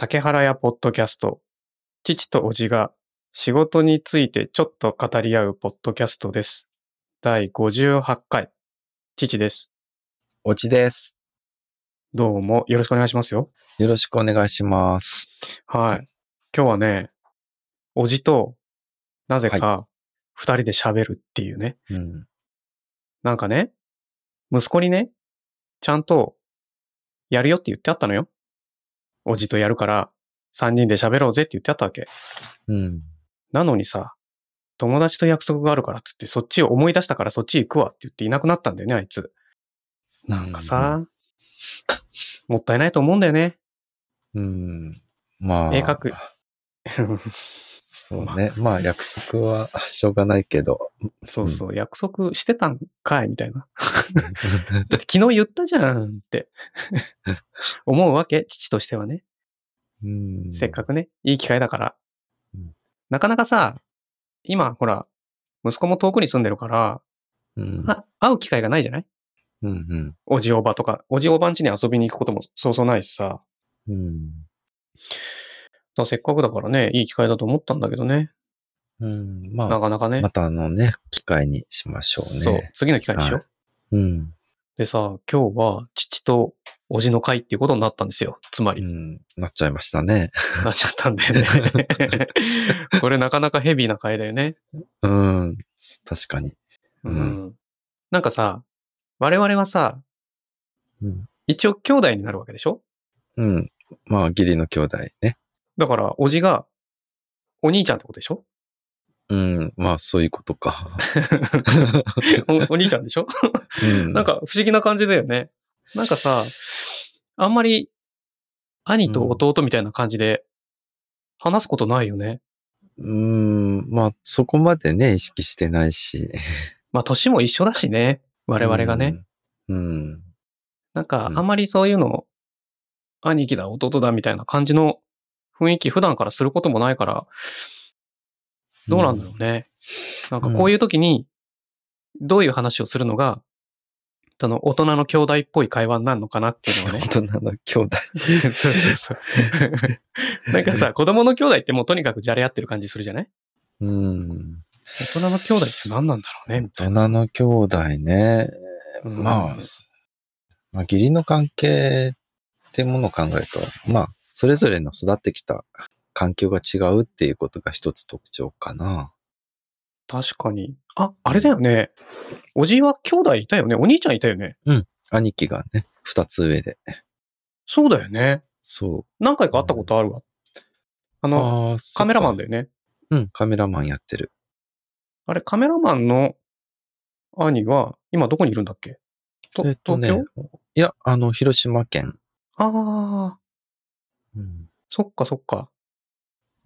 竹原屋ポッドキャスト。父と叔父が仕事についてちょっと語り合うポッドキャストです。第58回。父です。おちです。どうもよろしくお願いしますよ。よろしくお願いします。はい。今日はね、叔父となぜか二人で喋るっていうね。うん。なんかね、息子にね、ちゃんとやるよって言ってあったのよ。叔父とやるから三人で喋ろうぜって言ってあったわけ。うん。なのにさ、友達と約束があるからっつって、そっちを思い出したからそっち行くわって言っていなくなったんだよね、あいつ。なんかさ、もったいないと思うんだよね。うん。まあ。絵描く。そうね。まあ、約束はしょうがないけど。そうそう、約束してたんかいみたいな。だって昨日言ったじゃんって思うわけ、父としてはね。うん。せっかくね、いい機会だからうん。なかなかさ、今、ほら、息子も遠くに住んでるから、うん。あ会う機会がないじゃない？うん。うん。おじおばとか、おじおばん家に遊びに行くこともそうそうないしさ。うん。だからせっかくだからね、いい機会だと思ったんだけどね。うん。まあ、なかなかね。またあのね、機会にしましょうそうね。、次の機会にしよう。はうん。でさ、今日は父とおじの会っていうことになったんですよ。つまり、うん。なっちゃいましたね。なっちゃったんだよね。これなかなかヘビーな会だよね。うん。確かに。う。うんなんかさ、我々はさ、うん。一応兄弟になるわけでしょ？うん。まあ、義理の兄弟ね。だから、おじが、お兄ちゃんってことでしょ？うん。まあ、そういうことか。おお兄ちゃんでしょ？うん。なんか不思議な感じだよね。なんかさ、あんまり兄と弟みたいな感じで話すことないよね。うーん、まあ、そこまでね、意識してないし。まあ年も一緒だしね。我々がね。うん。うん。なんかうんあんまりそういうの、兄貴だ、弟だみたいな感じの雰囲気普段からすることもないから、どうなんだろうね。なんかこういう時に、どういう話をするのが、その大人の兄弟っぽい会話になるのかなっていうのはね 大。人の兄弟。そうそうそう。なんかさ、子供の兄弟ってもうとにかくじゃれ合ってる感じするじゃない？うん。大人の兄弟って何なんだろうねみたいな。大人の兄弟ね。うんまあ、すまあ、義理の関係ってものを考えると、まあ、それぞれの育ってきた環境が違うっていうことが一つ特徴かな。確かに。あ、あれだよね。おじいは兄弟いたよね。お兄ちゃんいたよね。兄貴がね、二つ上で。そうだよね。そ何回か会ったことあるわ。あう。の、あーカメラマンで。だよね。うん、カメラマンやってる。あれ、カメラマンの兄は、今どこにいるんだっけ？とえっと東ね京、いや、あの、広島県。ああ、うん。そっかそっか。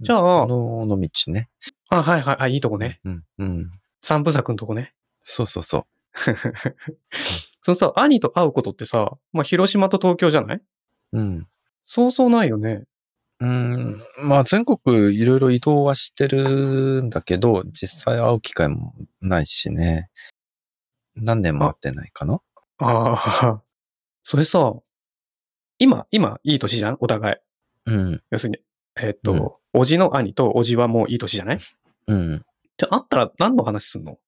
じゃあの、の道ね。あ、はいはい、あ、いいとこね。うん、うん。三部作のとこね。そうそうそ そのさ、兄と会うことってさ、まあ、広島と東京じゃない？ううん。そうそうないよね。うん、まあ全国いろいろ移動はしてるんだけど、実際会う機会もないしね。何年も会ってないかな？ああ、それさ、今、今、いい年じゃん？お互い。うん、要するに、えっと、おじの兄とおじはもういい年じゃない？うん。じゃあ、会ったら何の話すんの？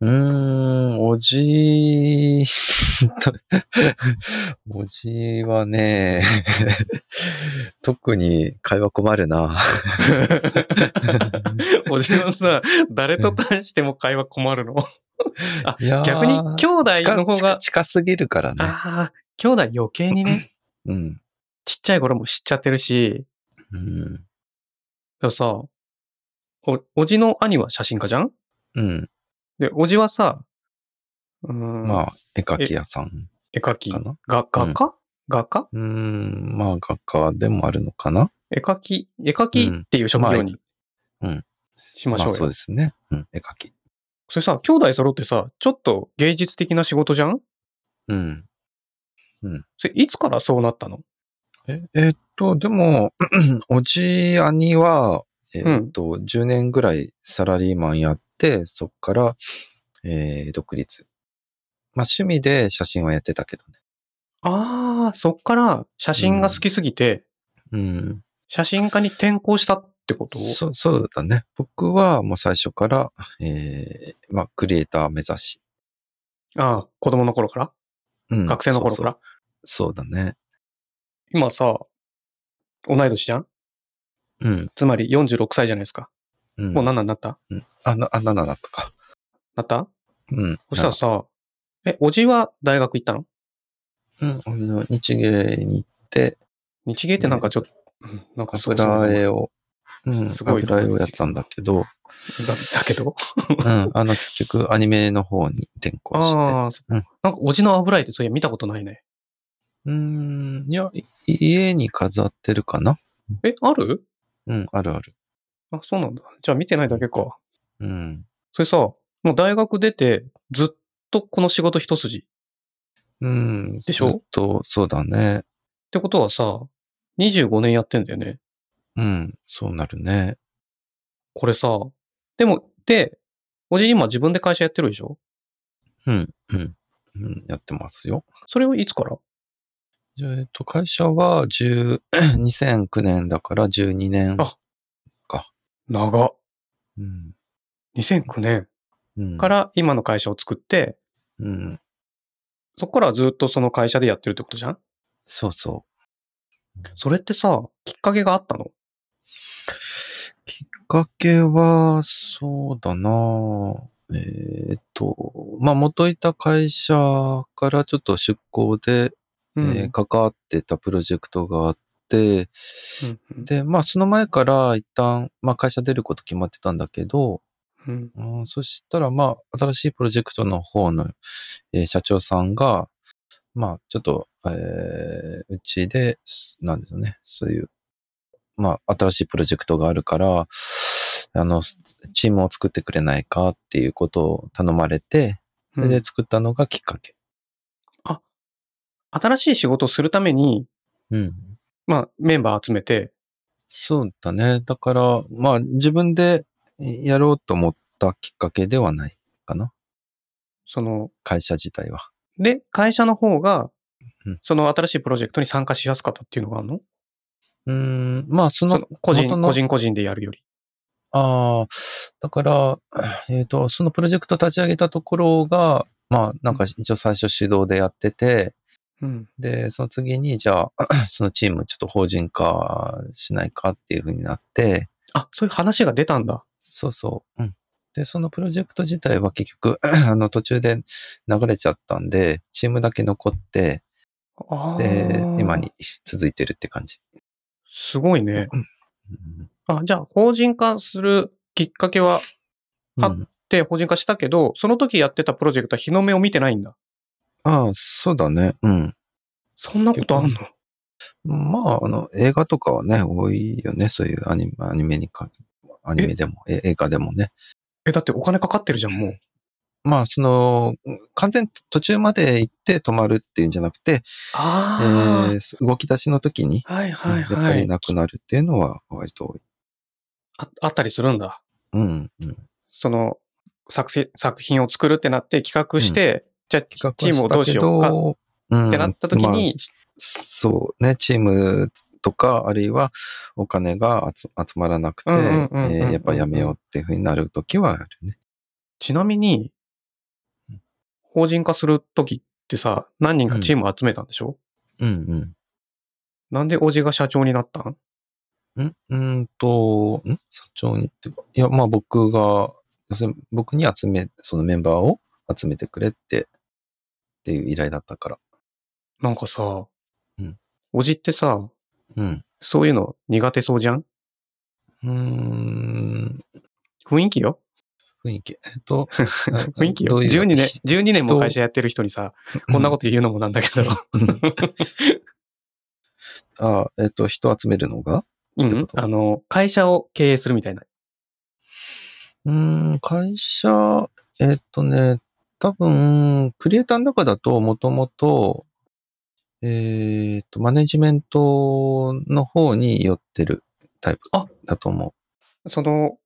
うーん、おじと、おじはね、特に会話困るな。おじはさ、誰と対しても会話困るの？あいやー逆に、兄弟の方が、近近近すぎるからね。ああ、兄弟余計にね、うん。ちっちゃい頃も知っちゃってるし、うん。でもさ、お、おじの兄は写真家じゃん？うん。で、おじはさ、うーん、まあ、絵描き屋さん絵描き？か、な？が、画家、画家？うーん、まあ、画家でもあるのかな？絵描き、絵描きっていう職業に。しましょうよあそうですね。うん、絵描き。それさ、兄弟揃ってさ、ちょっと芸術的な仕事じゃんうん。それいつからそうなったの？え、えっと、でも、おじ兄は、えっと、10年ぐらいサラリーマンやって、そっから、えー、独立。まあ、趣味で写真はやってたけどね。ああ、そっから写真が好きすぎて、うん。写真家に転校したってこと？そう、そうだね。僕はもう最初から、えー、まあ、クリエイター目指し。ああ、子供の頃から？うん学生の頃から？そうだね。今さ、同い年じゃん？うん。つまり46歳じゃないですか。うん。もう7になった？うん。あ、な、あ、7だったか。なった？うん。そしたらさ、え、おじは大学行ったの？うん。俺の日芸に行って、日芸ってなんかちょっと、うんなんかそう油絵を、うん、すごい油絵をやったんだけど、だだけど？うん。あの、結局、アニメの方に転校して。ああ、そうんなんかおじの油絵ってそういや見たことないね。うーん。いや、い家に飾ってるかな？え、ある？うん、あるある。あ、そうなんだ。じゃあ見てないだけか。うん。それさ、もう大学出てずっとこの仕事一筋？っうん。でしょ？ずっと、そうだね。てことはさ、25年やってんだよね。うん。そうなるね。これさ、でも、で、おじ今自分で会社やってるでしょ？うん、うん。うん、やってますよ。それはいつから？えっと、会社は10 2009 年だから12年。あ長っ。うん。2009年うん。か、ら今の会社を作って、うん。そこからはずっとその会社でやってるってことじゃん？そうそそれってさ、きっかけがあったの？う。きっかけは、そうだなえーっと、まあ、元いた会社からちょっと出向で、うん。えー関わってたプロジェクトがあって、うんうん。で、まあ、その前から一旦、まあ、会社出ること決まってたんだけど、うん。うん、そしたら、まあ、新しいプロジェクトの方の、えー社長さんが、まあ、ちょっと、えーうちで、すなんですよね、そういう、まあ、新しいプロジェクトがあるから、あの、すチームを作ってくれないかっていうことを頼まれて、それで作ったのがきっかけ。新しい仕事をするために、うん。まあ、メンバー集めて、そうだね。だから、まあ、自分でやろうと思ったきっかけではないかな。その、会社自体は。で、会社の方がうん、その新しいプロジェクトに参加しやすかったっていうのがあるの？うーん、まあ、そそのの個人、個人個人でやるより。ああ、だから、えっ、と、そのプロジェクト立ち上げたところが、まあ、なんか一応最初指導でやってて、うん。で、その次に、じゃあ、そのチームちょっと法人化しないかっていうふうになって、あ、そういう話が出たんだ。そうそう。うん。で、そのプロジェクト自体は結局、あの、途中で流れちゃったんで、チームだけ残って。で、今に続いてるって感じ。すごいね。うんあ、じゃあ、法人化するきっかけは、あうんで、法人化したけど、その時やってたプロジェクトは日の目を見てないんだ。ああ、そうだね。うん。そんなことあんの？まあ、あの、映画とかはね、多いよね。そういうアニメ、アニメにか、アニメでも、え？映画でもね。え、だってお金かかってるじゃん、もう。まあ、その、完全途中まで行って止まるっていうんじゃなくて、えあー動き出しの時に、あ、はいはいやっぱはい。りなくなるっていうのは割と多い。ああったりするんだ。うん、うん。その作品を作るってなって企画して、じゃあ企画チームをどうしようか。ってなった時にそうね、チームとか、あるいはお金が集集まらなくて、やっぱやめようっていうふうになる時はあるね。ちなみにうん、法人化する時ってさ、何人かチームを集めたんでしょ、うんなんでおじが社長になったん？うん？んうんと、ん？社長にっていうか、いや、まあ僕が、要するに僕に集め、そのメンバーを集めてくれって、っていう依頼だったから。なんかさ、うんおじってさ、うん。そういうの苦手そうじゃん？うーん、雰囲気よ？雰囲気。えっと、雰囲気よ。どういう12年、12年も人会社やってる人にさ、こんなこと言うのもなんだけど。あえっと、人集めるのが？うんあの、会社を経営するみたいな。うーん、会社、えっとね、多分、クリエイターの中だと、もともと、えっと、マネジメントの方に寄ってるタイプあ。だと思その、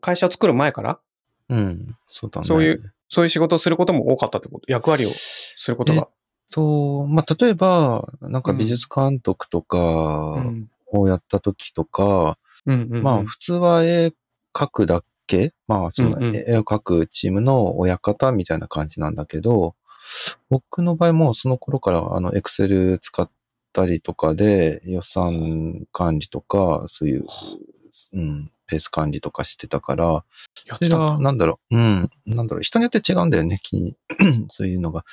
会社を作る前から、う。うん、そうだね。そういうそういう仕事をすることも多かったってこと？役割をすることが？と、まあ、例えば、なんか美術監督とかをやった時とか、まあ、普通は絵描くだけ、まあ、その絵を描くチームの親方みたいな感じなんだけど、僕の場合もその頃からあの、エクセル使ったりとかで予算管理とか、そういう、うん、ペース管理とかしてたから、それは、なんだろう、うん、なんだろう、人によって違うんだよね、そういうのが。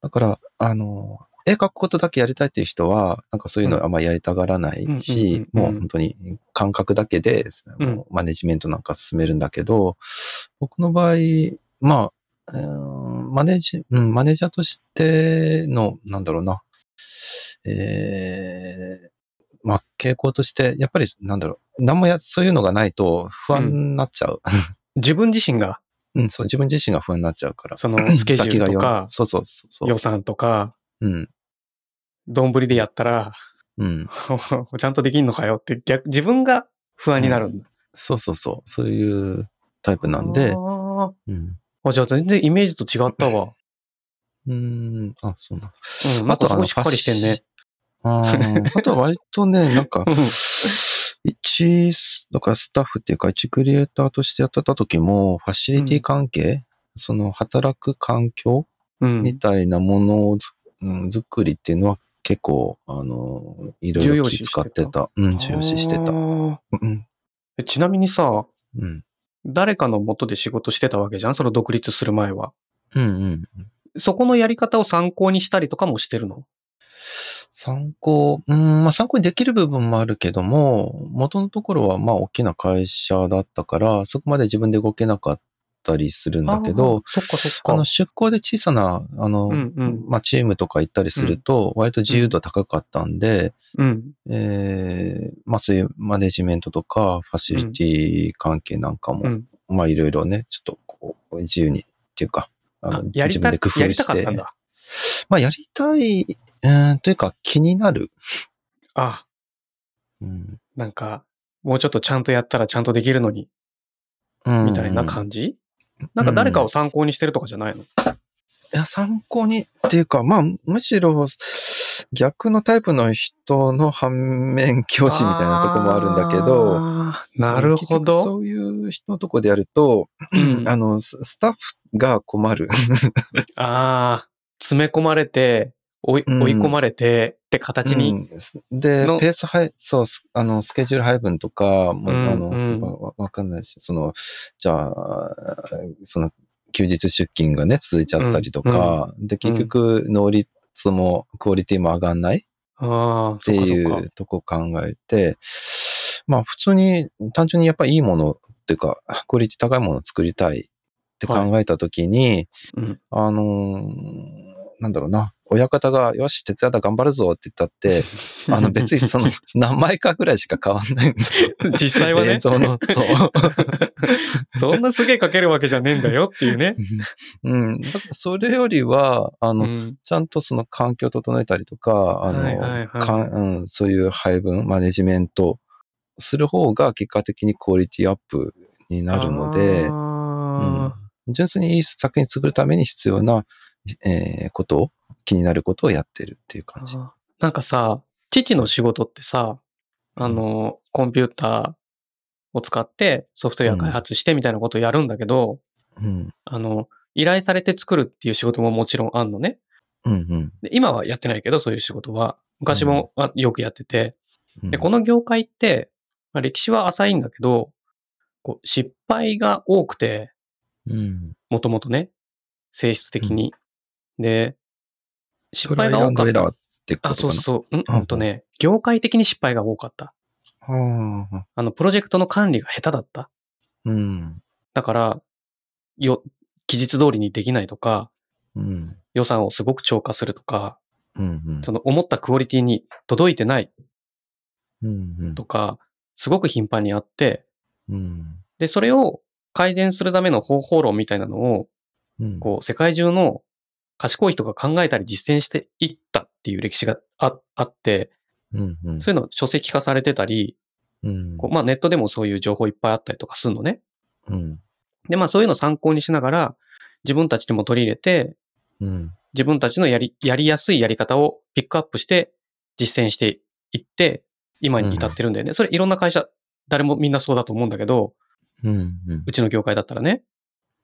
だから、あの、絵描くことだけやりたいっていう人は、なんかそういうのあんまりやりたがらないし、もう本当に感覚だけで、マネジメントなんか進めるんだけど、僕の場合、まあ、マネージ、うん、マネージャーとしての、なんだろうな、えー、まあ、傾向として、やっぱり、なんだろう、何もや、そういうのがないと不安になっちゃう。うん、自分自身が？うん、そう、自分自身が不安になっちゃうから。その、スケジュールとか、そうそうそう。予算とか、うん。丼でやったら、うん。ちゃんとできんのかよって逆、自分が不安になるんだ、うん、そうそうそう。そういうタイプなんで。あうん。あ、じゃあ全然イメージと違ったわ。うん、あ、そうなんうん、あとすごいしっかりしてんね。あ あとは割とね、なんか、一、だからスタッフっていうか、一クリエイターとしてやってた時も、ファシリティ関係、うん、その働く環境みたいなものを、うん、作りっていうのは結構、あの、いろいろ気使ってた。うん、重要視してた。うん、ちなみにさ、うん、誰かの元で仕事してたわけじゃん？その独立する前は。うんうん。そこのやり方を参考にしたりとかもしてるの？参考、うん、まあ参考にできる部分もあるけども、元のところはまあ大きな会社だったから、そこまで自分で動けなかったりするんだけど。あの出向で小さな、あの、うんうん、まあチームとか行ったりすると、割と自由度高かったんで、うん、えー、まあそういうマネジメントとか、ファシリティ関係なんかも、うん、まあいろいろね、ちょっとこう、自由にっていうか、あの自分で工夫して。まあやりたいうん、というか気になる。あ。うん、なんか、もうちょっとちゃんとやったらちゃんとできるのに、みたいな感じ、なんか誰かを参考にしてるとかじゃないの、いや、参考にっていうか、まあ、むしろ、逆のタイプの人の反面教師みたいなとこもあるんだけど、なるほど。そういう人のとこでやると、うん、あの、スタッフが困る。ああ、詰め込まれて、追い追い込まれてって形に、うん、で、ペース配、そう、あの、スケジュール配分とか、もう、あの、わ、わかんないし、その、じゃあ、その、休日出勤がね、続いちゃったりとか、うん、で、結局、能率も、クオリティも上がんないっていうとこ考えて、まあ、普通に、単純にやっぱりいいものっていうか、クオリティ高いものを作りたいって考えたときに、はい。うん、あのー、なんだろうな、親方が、よし、徹夜だ頑張るぞって言ったって、あの別にその 何枚かぐらいしか変わんないんですよ。実際はね。その、そう。そんなすげえかけるわけじゃねえんだよっていうね。うん。だからそれよりは、あの、うん、ちゃんとその環境を整えたりとか、あの、はいはいはいかんうん、そういう配分、マネジメントする方が結果的にクオリティアップになるので、うん、純粋にいい作品作るために必要な、えー、ことを気になることをやってるっていう感じ。なんかさ、父の仕事ってさ、あの、コンピューターを使ってソフトウェア開発してみたいなことをやるんだけど、うん、あの、依頼されて作るっていう仕事ももちろんあんのね。うんうん、で今はやってないけど、そういう仕事は。昔もよくやってて。うん、でこの業界って、まあ、歴史は浅いんだけど、こう失敗が多くて、もともとね、性質的に。うん、で、失敗が多かった。ってことあ、そうそう。うん、ほんとね、業界的に失敗が多かった。あの、プロジェクトの管理が下手だった。うん。だから、よ、期日通りにできないとか、うん、予算をすごく超過するとか、うんうん、その思ったクオリティに届いてないうんとか、すごく頻繁にあって、うん、で、それを改善するための方法論みたいなのを、こう、世界中の賢い人が考えたり実践していったっていう歴史がああって、うんうん、そういうの書籍化されてたり、うん、こうまあネットでもそういう情報いっぱいあったりとかするのね。うん、で、まあそういうのを参考にしながら自分たちでも取り入れて、うん、自分たちのやり、やりやすいやり方をピックアップして実践していって、今に至ってるんだよね。それいろんな会社、誰もみんなそうだと思うんだけど、うん。うんうちの業界だったらね。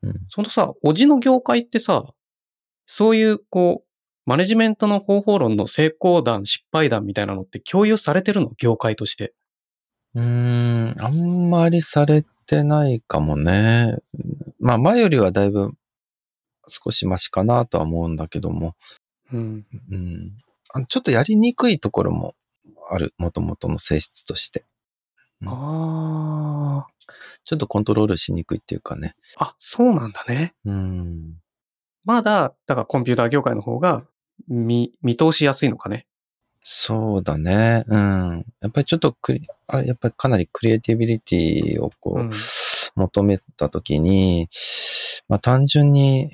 うんそのさ、おじの業界ってさ、そういう、こう、マネジメントの方法論の成功談、失敗談みたいなのって共有されてるの？業界として。うーん、あんまりされてないかもね。まあ前よりはだいぶ少しマシかなとは思うんだけども、うん。うん、あちょっとやりにくいところもある、もともとの性質として。うんあちょっとコントロールしにくいっていうかね。あ。あ、そうなんだね。うん。まだ、だからコンピューター業界の方が見、見通しやすいのかね。そうだね。うん。やっぱりちょっとクリ、あれ、やっぱりかなりクリエイティビリティをこう、うん求めたときに、まあ単純に、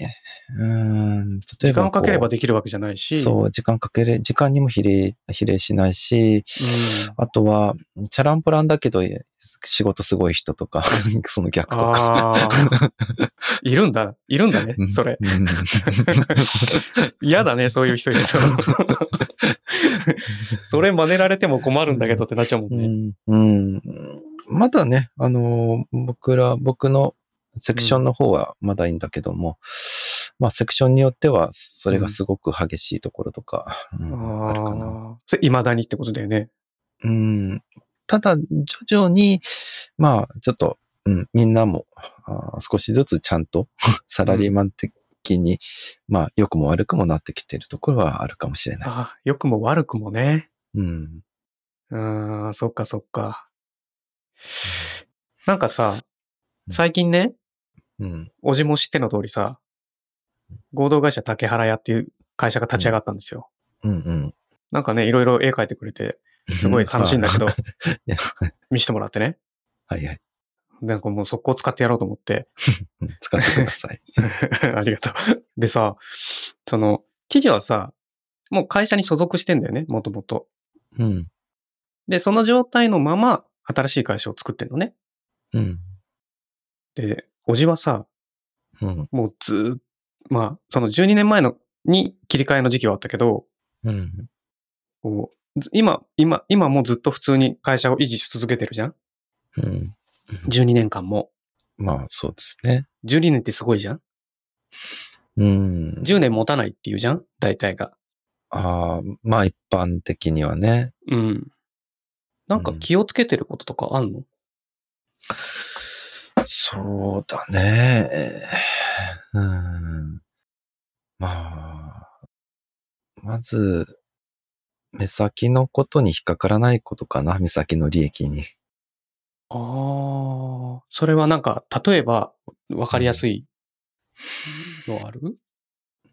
うん、例え時ば間をかければこできるわけじゃないうし。そう、時間かけれ、時間にも比例、比例しないし、うん。あとは、チャランポランだけど、仕事すごい人とか、その逆とか。ああ。いるんだ。いるんだねう。んそれ。うん 嫌だね、そういう人いると。それ真似られても困るんだけどってなっちゃうもんうね。んうんまだね、あのー、僕ら、僕のセクションの方はまだいいんだけども、まあ、セクションによっては、それがすごく激しいところとか、うんあるかな。それ未だにってことだよね。うん、ただ、徐々に、まあ、ちょっと、うん、みんなも、あー少しずつちゃんと、サラリーマン的に、まあ、良くも悪くもなってきてるところはあるかもしれない。ああ、良くも悪くもね。うん。うーん、そっかそっか。なんかさ、最近ね、うん。おじも知っての通りさ、合同会社竹原屋っていう会社が立ち上がったんですよ。うんうん。なんかね、いろいろ絵描いてくれて、すごい楽しいんだけど見せてもらってね。はいはい。なんかもう速攻使ってやろうと思って、う ん使ってください。ありがとう。でさ、その、知事はさ、もう会社に所属してんだよね、もともと。うん。で、その状態のまま、新しい会社を作ってんのね。うん。で、おじはさ、うん。もうずーっまあ、その12年前のに切り替えの時期はあったけど、うん。こうず今、今、今もずっと普通に会社を維持し続けてるじゃん？うん。?12 年間も。まあ、そうですね。12年ってすごいじゃん？うん。?10 年持たないっていうじゃん？大体が。ああ、まあ一般的にはね。うん。なんか気をつけてることとかあんの、そうだね。うん。まあ、まず、目先のことに引っかからないことかな、目先の利益に。ああ、それはなんか、例えば、わかりやすいのある？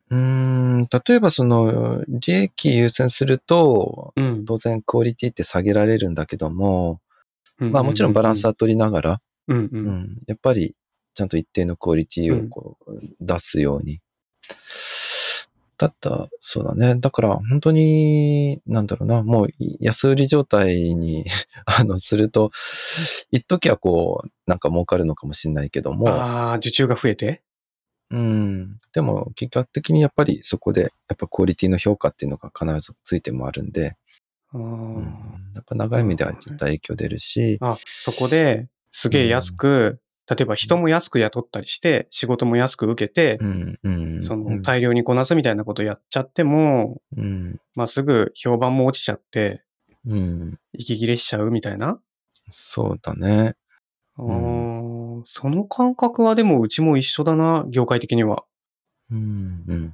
うーん、例えばその、利益優先すると、うん。当然クオリティって下げられるんだけども、まあもちろんバランスは取りながら、うんう。うん。ん、やっぱりちゃんと一定のクオリティをこう出すように。だった、そうだね。だから本当に、なんだろうな、もう安売り状態に あの、すると、一時はこう、なんか儲かるのかもしれないけども、ああ、受注が増えて？うん、でも結果的にやっぱりそこで、やっぱクオリティの評価っていうのが必ずついてもあるんで、うん、やっぱ長い目では絶対影響出るし、あ、そこですげえ安く、例えば人も安く雇ったりして、仕事も安く受けてう、ん、うん、そうんの大量にこなすみたいなことやっちゃっても、うん、まあすぐ評判も落ちちゃって、うん、息切れしちゃうみたいな。そうだね。あーその感覚はでもうちも一緒だな、業界的には。うん、うん、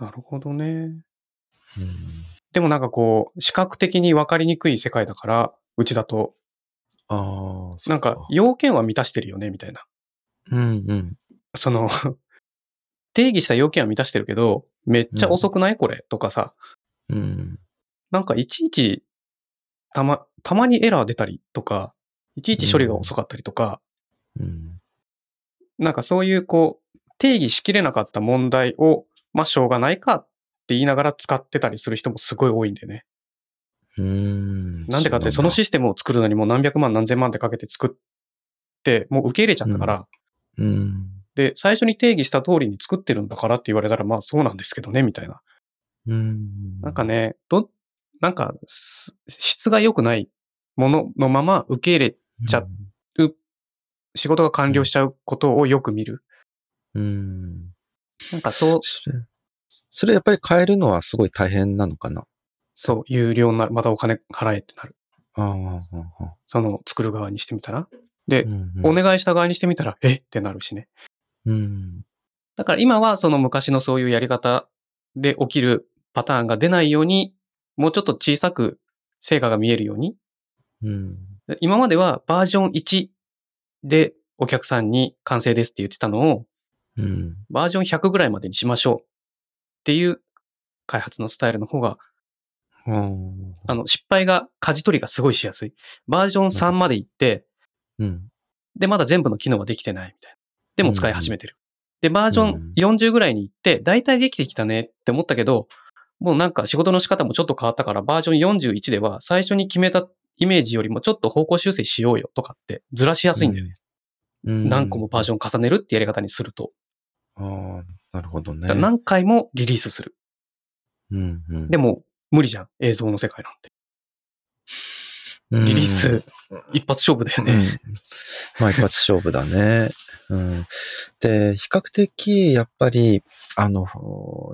なるほどね。うん。でもなんかこう、視覚的に分かりにくい世界だから、うちだと、ああ、そうんなか要件は満たしてるよね、みたいな。うん、うん。その、定義した要件は満たしてるけど、めっちゃ遅くない？これとかさ、うん、なんかいちいち、たま、たまにエラー出たりとか、いちいち処理が遅かったりとか、うん、なんかそういうこう、定義しきれなかった問題を、まあしょうがないかって言いながら使ってたりする人もすごい多いんだよね。うん。なんでかってそのシステムを作るのにもう何百万何千万ってかけて作って、もう受け入れちゃったから、うん、で、最初に定義した通りに作ってるんだからって言われたら、まあそうなんですけどね、みたいな。うん。なんかね、ど、なんか、す質が良くないもののまま受け入れ、ちゃ仕事が完了しちゃうことをよく見る。うん。なんかそう、それ、それやっぱり変えるのはすごい大変なのかな？そう、有料になる。またお金払えってなる。その作る側にしてみたら。で、うんお願いした側にしてみたら、え？ってなるしね。うん。だから今はその昔のそういうやり方で起きるパターンが出ないように、もうちょっと小さく成果が見えるように。うん。今まではバージョン1でお客さんに完成ですって言ってたのを、うん。バージョン100ぐらいまでにしましょうっていう開発のスタイルの方が、うん。あの、失敗が、舵取りがすごいしやすい。バージョン3まで行って、うん。で、まだ全部の機能はできてないみたいな。でも使い始めてる。で、バージョン40ぐらいに行って、だいたいできてきたねって思ったけど、もうなんか仕事の仕方もちょっと変わったから、バージョン41では最初に決めたイメージよりもちょっと方向修正しようよとかってずらしやすいんだよね。うん何個もバージョン重ねるってやり方にすると。ああ、なるほどね。何回もリリースする。うんうんでも、無理じゃん。映像の世界なんて。うんリリース、一発勝負だよね。うんまあ一発勝負だね。うん。で、比較的、やっぱり、あの、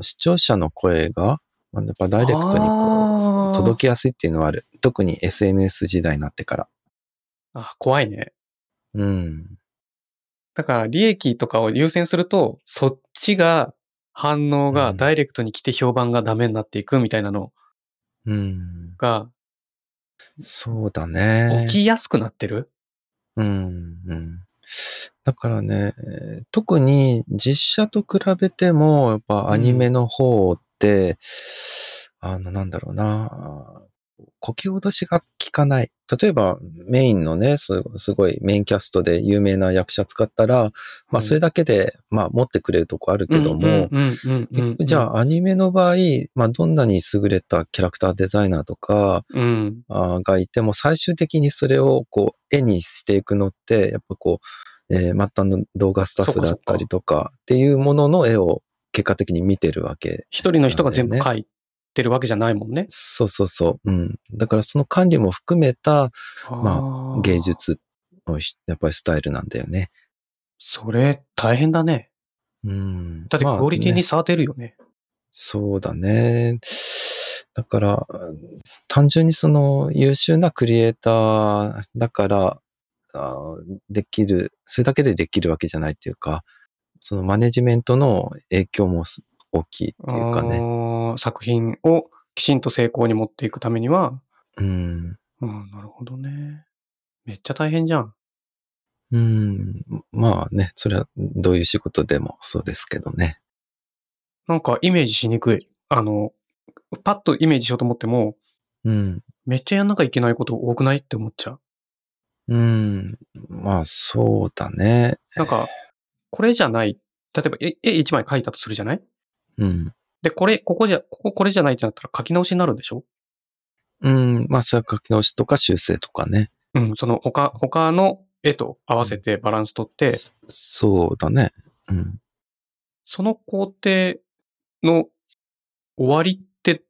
視聴者の声が、まあやっぱダイレクトに届きやすいっていうのはある。特に SNS 時代になってから。あ、怖いね。うん。だから利益とかを優先すると、そっちが反応がうんダイレクトに来て評判がダメになっていくみたいなのうん。がそうだね。起きやすくなってる？うん。うん。だからね、えー特に実写と比べても、やっぱアニメの方って、あの、なんだろうな、こけ落としが効かない。例えばメインのね、すすごいメインキャストで有名な役者使ったら、まあそれだけで、まあ持ってくれるとこあるけども、じゃあアニメの場合、まあどんなに優れたキャラクターデザイナーとか、がいても、最終的にそれをこう絵にしていくのって、やっぱこう、えー末端の動画スタッフだったりとかっていうものの絵を結果的に見てるわけ。一人の人が全部書いてるわけじゃないもんね。そうそうそう。うん。だからその管理も含めたまあ芸。術のひやっぱりスタイルなんだよね。それ大変だね。うん。だってクオリティまあねに差出るよね。そうだね。だから、単純にその優秀なクリエイターだから、できる、それだけでできるわけじゃないっていうか、そのマネジメントの影響もす大きいっていうかね。作品をきちんと成功に持っていくためには、うん。うん、なるほどね。めっちゃ大変じゃん。うん。まあね、それはどういう仕事でもそうですけどね。なんかイメージしにくい。あの、パッとイメージしようと思っても、うん。めっちゃやんなきゃいけないこと多くないって思っちゃう。うん。まあそうだね。なんか、これじゃない。例えば絵絵一枚描いたとするじゃない？うん。で、これ、ここじゃ、こここれじゃないってなったら書き直しになるんでしょ？うん。まあそれは書き直しとか修正とかね。うん、その他、他の絵と合わせてバランス取って、そそうだね。うん。その工程の終わりって、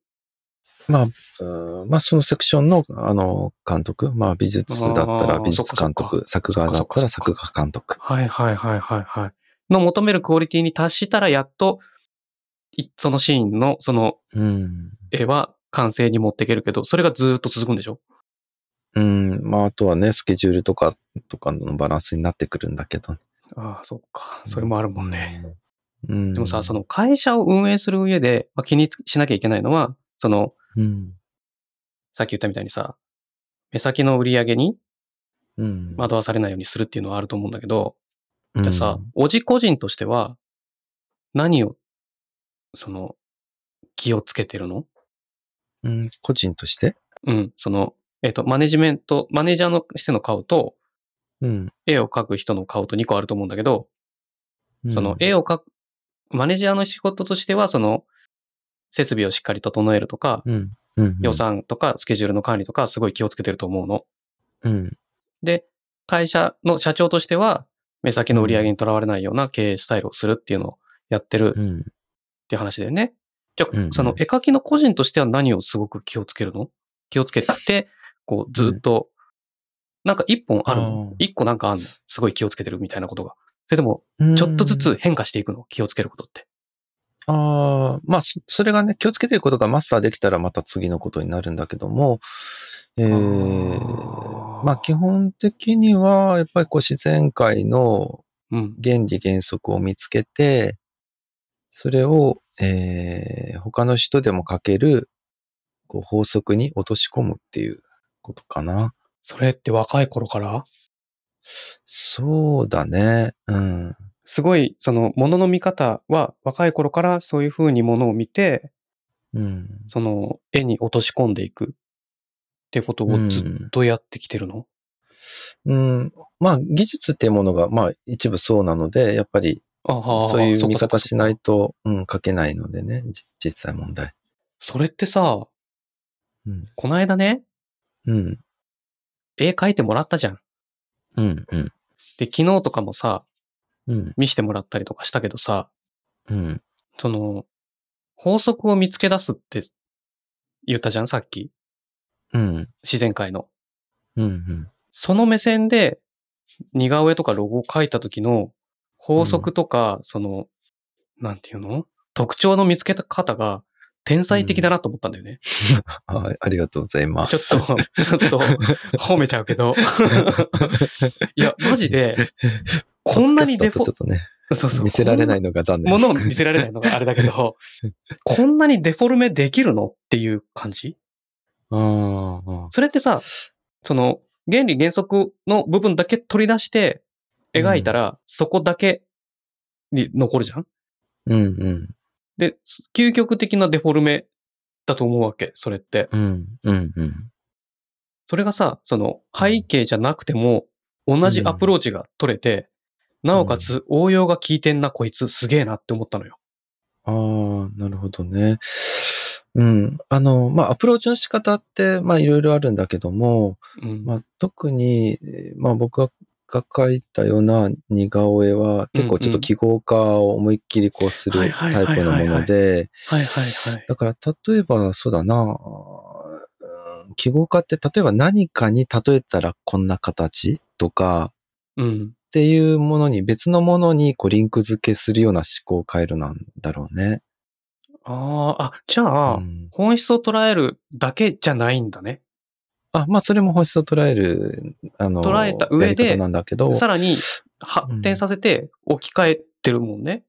まあ、うんまあそのセクションの、あの、監督。まあ美術だったら美術監督。作画だったら作画監督。はいはいはいはいはい。の求めるクオリティに達したらやっと、いそのシーンのそのうん。絵は完成に持っていけるけど、それがずーっと続くんでしょ？うん。まああとはね、スケジュールとか、とかのバランスになってくるんだけど。ああ、そっか。それもあるもんね。うん。でもさ、その会社を運営する上で、まあ、気にしなきゃいけないのは、その、うん。さっき言ったみたいにさ、目先の売り上げにうん。惑わされないようにするっていうのはあると思うんだけど、うん、じゃあさ、おじ個人としては、何を、その、気をつけてるの？うん、個人として？うん、その、えっ、と、マネジメント、マネージャーのしての顔と、うん。絵を描く人の顔と2個あると思うんだけど、その絵を、を描く、マネージャーの仕事としては、その、設備をしっかり整えるとか、うん。うん。予算とかスケジュールの管理とかすごい気をつけてると思うの。うん。で、会社の社長としては、目先の売り上げにとらわれないような経営スタイルをするっていうのをやってるうん。っていう話だよね。じゃあ、うんうん。その絵描きの個人としては何をすごく気をつけるの？気をつけて、こう、ずっと、なんか一本あるの？一個なんかあるの？す。ごい気をつけてるみたいなことが。それでも、うん。ちょっとずつ変化していくの？気をつけることって。ああ、まあ、そそれがね、気をつけてることがマスターできたらまた次のことになるんだけども、えあー、ー。まあ基本的には、やっぱりこう自然界のうん。原理原則を見つけて、それを、えー、他の人でも書けるこう法則に落とし込むっていうことかな。それって若い頃から？そうだね。うん。すごい、その、ものの見方は若い頃からそういう風にものを見て、うん。その、絵に落とし込んでいくってことをずっとやってきてるの、うん。まあ、技術っていうものが、まあ、一部そうなので、やっぱり、そういう見方しないと。と、うん、書けないのでね、じ実際問題。それってさ、うん。この間ね、うん。絵描いてもらったじゃん。うん。うん。で、昨日とかもさ、うん。見してもらったりとかしたけどさ、うん。その、法則を見つけ出すって言ったじゃん、さっき。うん。自然界の。うん。うん。その目線で似顔絵とかロゴを描いた時の法則とか、その、なんていうの？特徴の見つけ方が天才的だなと思ったんだよね。はい、ありがとうございまちょっす。と、ちょっと 褒めちゃうけど。いや、マジで、こんなにデフォポッドキャストだとちょっとね、そうそう。見せられないのが残念。ものを見せられないのがあれだけど、こんなにデフォルメできるのっていう感じ？ああ、それってさ、その原理原則の部分だけ取り出して描いたら、そこだけに残るじゃん？うんうん。で、究極的なデフォルメだと思うわけ、それって。うんうんうん。それがさ、その背景じゃなくても同じアプローチが取れて、なおかつ応用が効いてんな、こいつすげえなって思ったのよ。ああ、なるほどね。うん。あの、まあ、アプローチの仕方って、まあ、いろいろあるんだけども、うん。まあ、特に、えーまあ、僕が描いたような似顔絵は、結構ちょっと記号化を思いっきりこうするタイプのもので。だから、例えば、そうだな、うん記号化って、例えば何かに例えたらこんな形とか、うん。っていうものに、別のものにこうリンク付けするような思考回路なんだろうね。ああ、あ、じゃあ、うん本質を捉えるだけじゃないんだね。あ、まあ、それも本質を捉える、あの、捉えた上でなんだけど、さらに発展させて置き換えてるもんね。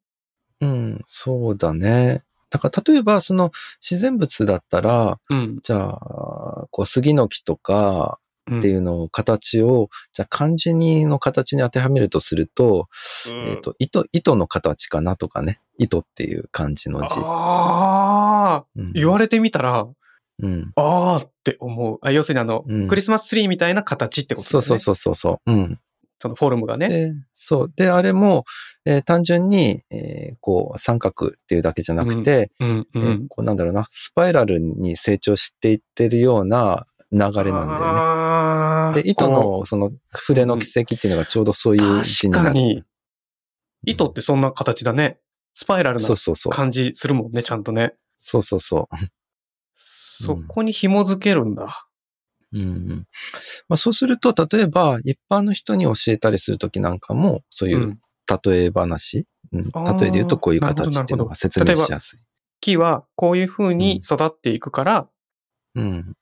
うん、そうだね。だから、例えば、その自然物だったら、うん。じゃあ、こう、杉の木とかうんっていうのを、形を、じゃあ、漢字にの形に当てはめるとすると、えっ、と、糸、糸の形かなとかね。糸っていう漢字の字。ああ、うん言われてみたら、うん。ああって思う。あ要するにあの、うんクリスマスツリーみたいな形ってことだよね。そうそうそうそうそう。うん。そのフォルムがね。で、そう。で、あれも、えー単純に、えーこう、三角っていうだけじゃなくて、うんうえーん。こうなんだろうな、スパイラルに成長していってるような流れなんだよね。よで、糸のその筆の軌跡っていうのがちょうどそういう字になる。確かに、糸ってそんな形だね。スパイラルなそうそうそう。感じするもんね、ちゃんとね。そうそうそう。そこに紐づけるんだ。うんうんまあ、そうすると、例えば、一般の人に教えたりするときなんかも、そういううん例え話、うんあー例えで言うとこういう形っていうのが説明しやすい。木はこういう風に育っていくから、うん。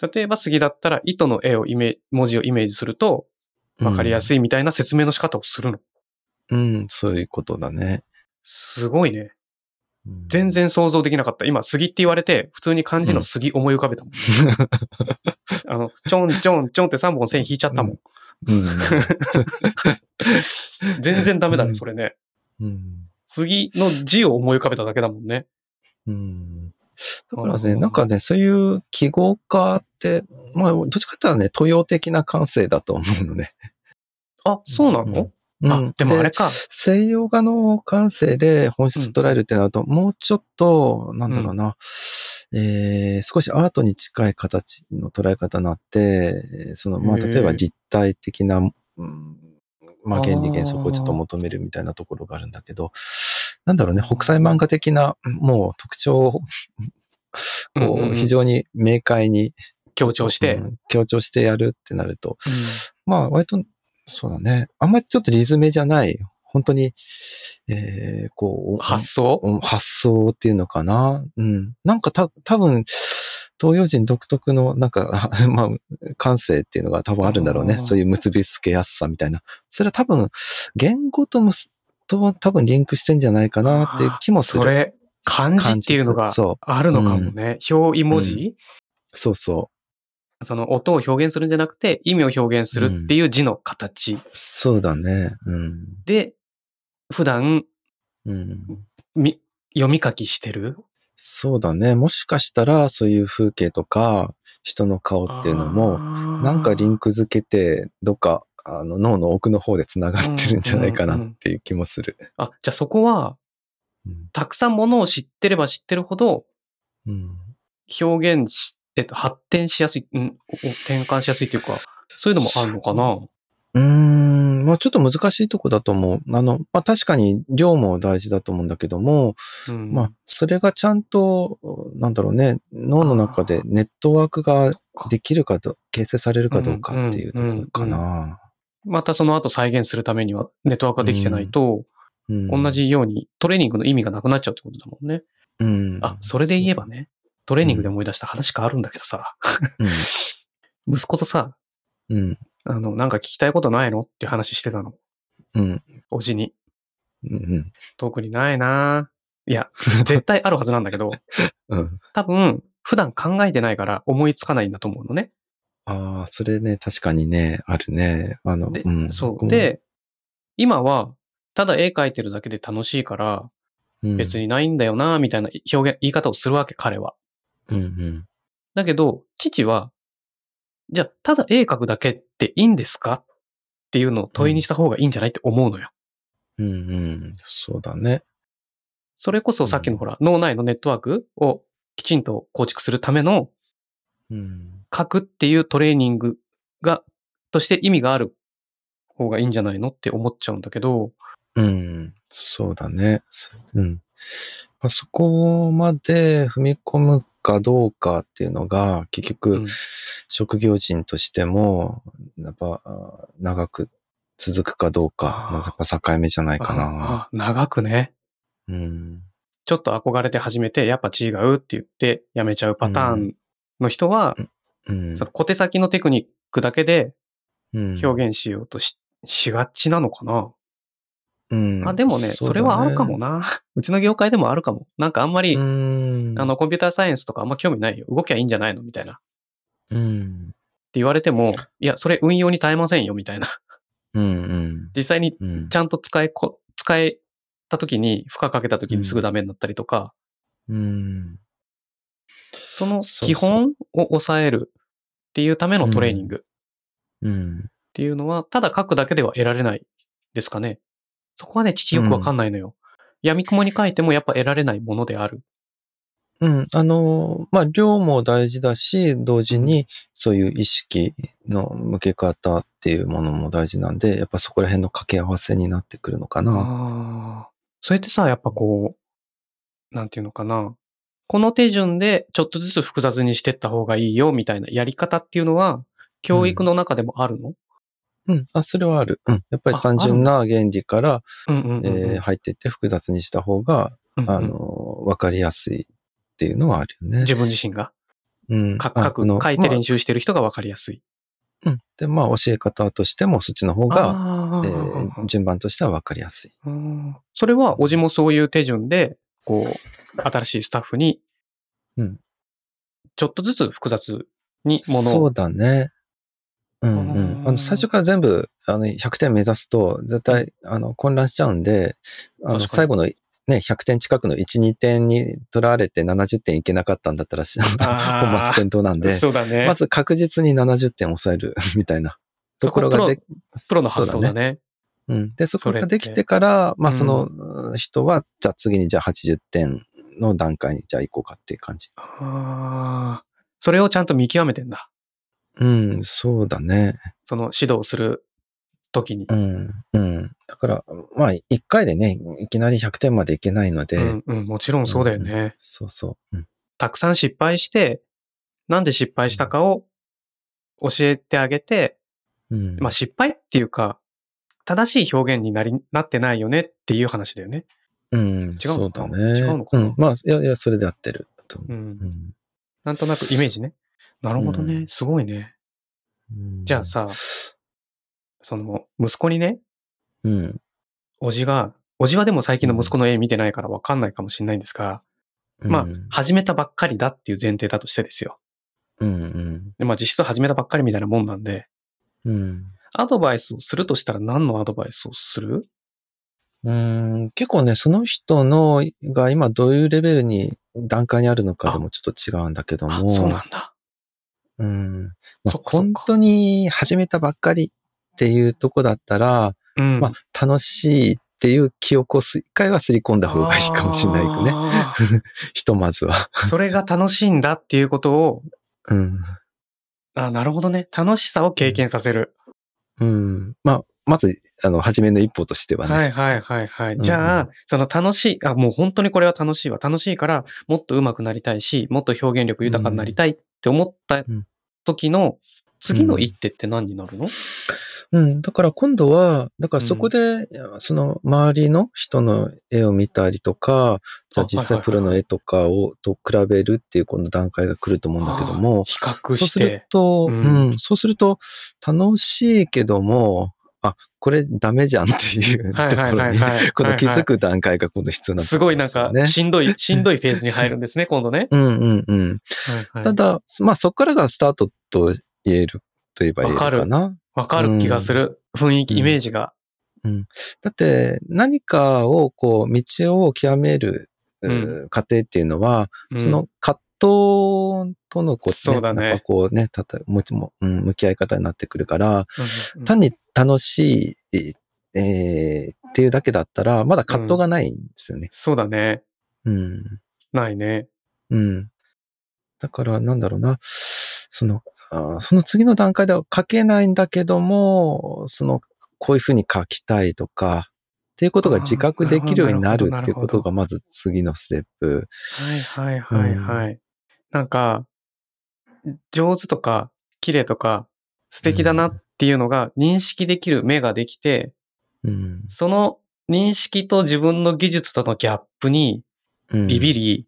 例えば杉だったら糸の絵をイメ文字をイメージすると分かりやすいみたいな説明の仕方をするの。うん、そういうことだね。すごいね。うん全然想像できなかった。今、杉って言われて、普通に漢字の杉思い浮かべたもん。あの、ちょんちょんちょんって3本線引いちゃったもん。うん。全然ダメだね、うんそれね。うん杉の字を思い浮かべただけだもんね。うんだからね、なんかね、そういう記号化って、まあ、どっちかっていうとね、東洋的な感性だと思うのね。あ、そうなの、うん。あ、でもあれか。西洋画の感性で本質捉えるってなると、もうちょっと、なんだろうな、えー少しアートに近い形の捉え方になって、えーその、まあ、例えば立体的な、うんまあ原理原則をちょっと求めるみたいなところがあるんだけど、なんだろうね、北斎漫画的な、もう特徴を、こう、非常に明快に強調して、うん、強調してやるってなると、うん、まあ割と、そうだね、あんまりちょっとリズムじゃない、本当に、えー、こう、発想？発想っていうのかな。うん。なんかた、多分東洋人独特の、なんか、まあ、感性っていうのが多分あるんだろうね。そういう結びつけやすさみたいな。それは多分、言語とも、と多分リンクしてんじゃないかなっていう気もする。それ、漢字っていうのがあるのかもね。うん、表意文字、うん、そうそう。その音を表現するんじゃなくて、意味を表現するっていう字の形。うん、そうだね。うん、で、普段、うん、み読み書きしてる？そうだね。もしかしたら、そういう風景とか、人の顔っていうのも、なんかリンク付けて、どっか、あの、脳の奥の方で繋がってるんじゃないかなっていう気もする。うんうんうん、あ、じゃあそこは、たくさんものを知ってれば知ってるほど、うん、表現し、えっと、発展しやすい、うん、転換しやすいっていうか、そういうのもあるのかな？うーん、まあちょっと難しいとこだと思う。あの、まあ確かに量も大事だと思うんだけども、うん、まあそれがちゃんと、なんだろうね、脳の中でネットワークができるかと、形成されるかどうかっていうところかな。またその後再現するためにはネットワークができてないと、うん、同じようにトレーニングの意味がなくなっちゃうってことだもんね。うん。あ、それで言えばね、トレーニングで思い出した話変わるんだけどさ、うん、息子とさ、うん、あの、なんか聞きたいことないの？って話してたの。うん。おじに。うん。特にないないや、絶対あるはずなんだけど、うん。多分、普段考えてないから思いつかないんだと思うのね。ああ、それね、確かにね、あるね。あの、うん、そう。で、今は、ただ絵描いてるだけで楽しいから、別にないんだよな、みたいな表現、言い方をするわけ、彼は。うんうん。だけど、父は、じゃあ、ただ絵描くだけっていいんですか？っていうのを問いにした方がいいんじゃない？って思うのよ。うん、うん、うん、そうだね。それこそさっきのほら、うん、脳内のネットワークをきちんと構築するための、うん、書くっていうトレーニングが、として意味がある方がいいんじゃないの？って思っちゃうんだけど。うん、そうだね。うん。そこまで踏み込むかどうかっていうのが、結局、職業人としても、やっぱ、長く続くかどうか、やっぱ境目じゃないかな。長くね。うん。ちょっと憧れて始めて、やっぱ違うって言ってやめちゃうパターンの人は、うん、その小手先のテクニックだけで表現しようとし,、しがちなのかな。うん。あ、でもね、そねそれはあるかもな。うちの業界でもあるかも。なんかあんまり、あの、コンピューターサイエンスとかあんま興味ないよ。動きゃいいんじゃないの？みたいな。うん。って言われても、いや、それ運用に耐えませんよ、みたいな。うんうん。実際にちゃんと使えこ、使えた時に、負荷かけた時にすぐダメになったりとか。うん。その基本を抑えるっていうためのトレーニング。うん。っていうのは、ただ書くだけでは得られないですかね。そこはね、父よくわかんないのよ。闇雲に書いてもやっぱ得られないものである。うん。あの、まあ、量も大事だし、同時にそういう意識の向け方っていうものも大事なんで、やっぱそこら辺の掛け合わせになってくるのかな。ああ。それってさ、やっぱこう、なんていうのかな。この手順でちょっとずつ複雑にしてった方がいいよみたいなやり方っていうのは、教育の中でもあるの、うん。あ、それはある。うん。やっぱり単純な原理から、え入っていって複雑にした方が、うんうん、あの、わかりやすいっていうのはあるよね。自分自身が？うん。書く、書いて練習してる人がわかりやすい。うん。で、まあ、教え方としてもそっちの方が、えー、順番としてはわかりやすい。それは、おじもそういう手順で、こう、新しいスタッフに、うん。ちょっとずつ複雑にものを。そうだね。うんうん。あの、最初から全部、あの、100点目指すと、絶対、あの、混乱しちゃうんで、あの、最後のね、100点近くの1、2点に取られて70点いけなかったんだったら、本末転倒なんで、ね。まず確実に70点抑える みたいなところがで、プロの発想だね。うん。で、そこができてから、まあその人は、じゃあ次にじゃあ80点の段階にじゃあ行こうかっていう感じ。ああ。それをちゃんと見極めてんだ。うん、そうだね。その指導する時に。うん。うん。だから、まあ、一回でね、いきなり100点までいけないので、うん、うん、もちろんそうだよね。そうそう。うん。たくさん失敗して、なんで失敗したかを教えてあげて、うん、まあ失敗っていうか、正しい表現になり、なってないよねっていう話だよね。うん、違うそのかな？うだね。違うのかな？うん。まあ、いやいや、それで合ってる。うん。うんなんとなくイメージね。なるほどね。うんすごいね。うんじゃあさ、その、息子にね、うん。おじが、おじはでも最近の息子の絵見てないからわかんないかもしれないんですが、まあうん、始めたばっかりだっていう前提だとしてですよ。うん、でまあ実質始めたばっかりみたいなもんなんで、うん。うん。アドバイスをするとしたら何のアドバイスをする？うん、結構ね、その人の、が今どういうレベルに、段階にあるのかでもちょっと違うんだけどあ、も。そうなんだ。うん。本当に始めたばっかりっていうとこだったら、うん。まあ、楽しいっていう記憶をす一回はすり込んだ方がいいかもしれないよね。あ ひとまずは。ーそれが楽しいんだっていうことを、うん。あなるほどね。楽しさを経験させる。うん。まあ、まず、あの、初めの一歩としてはね。はいはいはいはい。うんじゃあ、その楽しい、あ、もう本当にこれは楽しいわ。楽しいから、もっと上手くなりたいし、もっと表現力豊かになりたいって思ったうん時の次の一手って何になるの、うん。だから今度は、だからそこで、その周りの人の絵を見たりとか、じゃあ実際プロの絵とかを、と比べるっていうこの段階が来ると思うんだけども、比較そうするして。と、ううんん、そうすると、楽しいけども、あ、これダメじゃんっていうところに。この気づく段階が今度必要になってすごいなんか、ね。しんどい、しんどいフェーズに入るんですね、今度ね。うんうんうん。はいはいただ、まあそこからがスタートと言える、と言えば言えるかな。わかる気がする。雰囲気、うんイメージが。だって、何かをこう、道を極める、うんう過程っていうのは、うんその葛藤とのこう、そうだねなんかこうね、たた、もちも、うん、向き合い方になってくるから、うんうん単に楽しい、えーっていうだけだったら、まだ葛藤がないんですよね。そうだね。うん。ないね。うん。だから、なんだろうな。その、その次の段階では書けないんだけども、その、こういうふうに書きたいとか、っていうことが自覚できるようになるっていうことがまず次のステップ。はいはいはいはい。なんか、上手とか、綺麗とか、素敵だなっていうのが認識できる目ができて、うん。その認識と自分の技術とのギャップにうんビビり、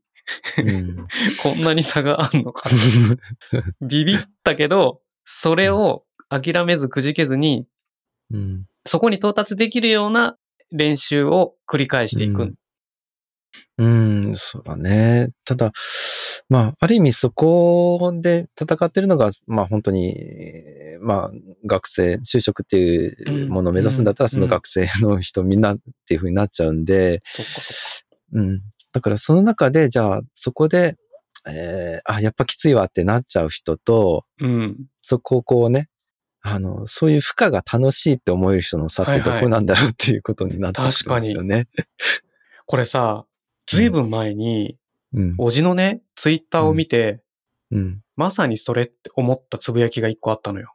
うん こんなに差があんのか。ビビったけど、それを諦めずくじけずに、うんそこに到達できるような練習を繰り返していく。うん、そうだね。ただ、まあ、ある意味そこで戦ってるのが、まあ本当に、えーまあ学生、就職っていうものを目指すんだったら、うんその学生の人みんなっていう風になっちゃうんで。うん。だからその中で、じゃあそこで、えーあ、やっぱきついわってなっちゃう人と、うん。そこをこうね、あの、そういう負荷が楽しいって思える人の差ってどこなんだろうっていうことになってくるんですよね。これさ、ずいぶん前に、うん。おじのね、ツイッターを見て、うん。まさにそれって思ったつぶやきが一個あったのよ。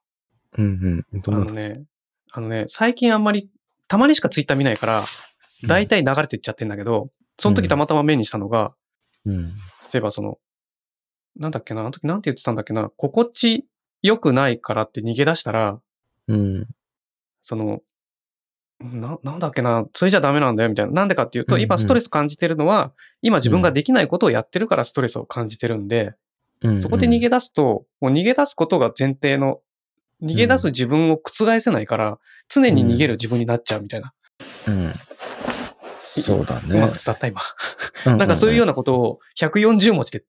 うん。うん。あのね、あのね、最近あんまり、たまにしかツイッター見ないから、だいたい流れてっちゃってんだけど、その時たまたま目にしたのが、うん。例えばその、なんだっけな、あの時なんて言ってたんだっけな、心地良くないからって逃げ出したら、うん。その、な、なんだっけな、それじゃダメなんだよみたいな。なんでかっていうと、うんうん今ストレス感じてるのは、今自分ができないことをやってるからストレスを感じてるんで、うん。そこで逃げ出すと、もう逃げ出すことが前提の、逃げ出す自分を覆せないから、常に逃げる自分になっちゃうみたいな。うん。そうだね。うまく伝わった今。なんかそういうようなことを140文字で、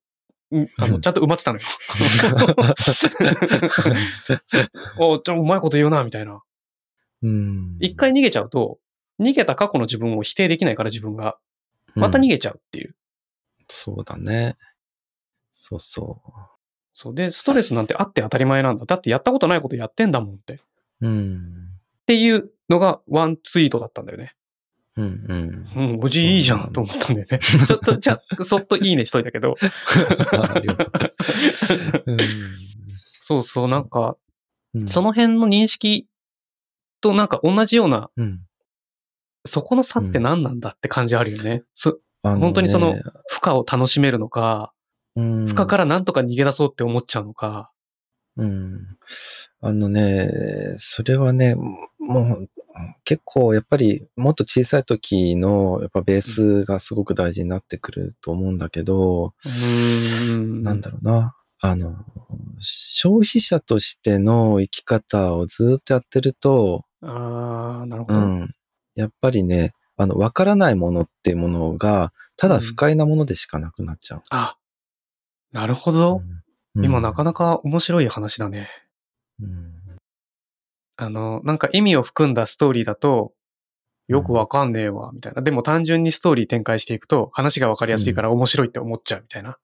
うんあの、ちゃんと埋まってたのよ。おちょ、うまいこと言うな、みたいな。うん。一回逃げちゃうと、逃げた過去の自分を否定できないから自分が。また逃げ、げちゃうっていう。そうだね。そうそそう。で、ストレスなんてあって当たり前なんだ。だってやったことないことやってんだもんって。っう。うん。ていうのがワンツイートだったんだよね。うんうん。うん、おじいいじゃんと思ったんだよね。ちょっと、じゃあ、そっといいねしといたけど。あありがとう。うん そうそう、なんか、うんその辺の認識となんか同じような、うん。そこの差って何なんだって感じあるよね。そあのね本当にその、負荷を楽しめるのか、うん負荷からなんとか逃げ出そうって思っちゃうのか。うん。あのね、それはね、もう、結構やっぱりもっと小さい時のやっぱベースがすごく大事になってくると思うんだけど、うーん。なんだろうな。あの、消費者としての生き方をずっとやってると、ああ、なるほど。うん。やっぱりね、あの、わからないものっていうものが、ただ不快なものでしかなくなっちゃう。あ、なるほど。うん今なかなか面白い話だね。うんあの、なんか意味を含んだストーリーだと、よくわかんねえわ、みたいな。でも単純にストーリー展開していくと、話がわかりやすいから面白いって思っちゃうみたいな。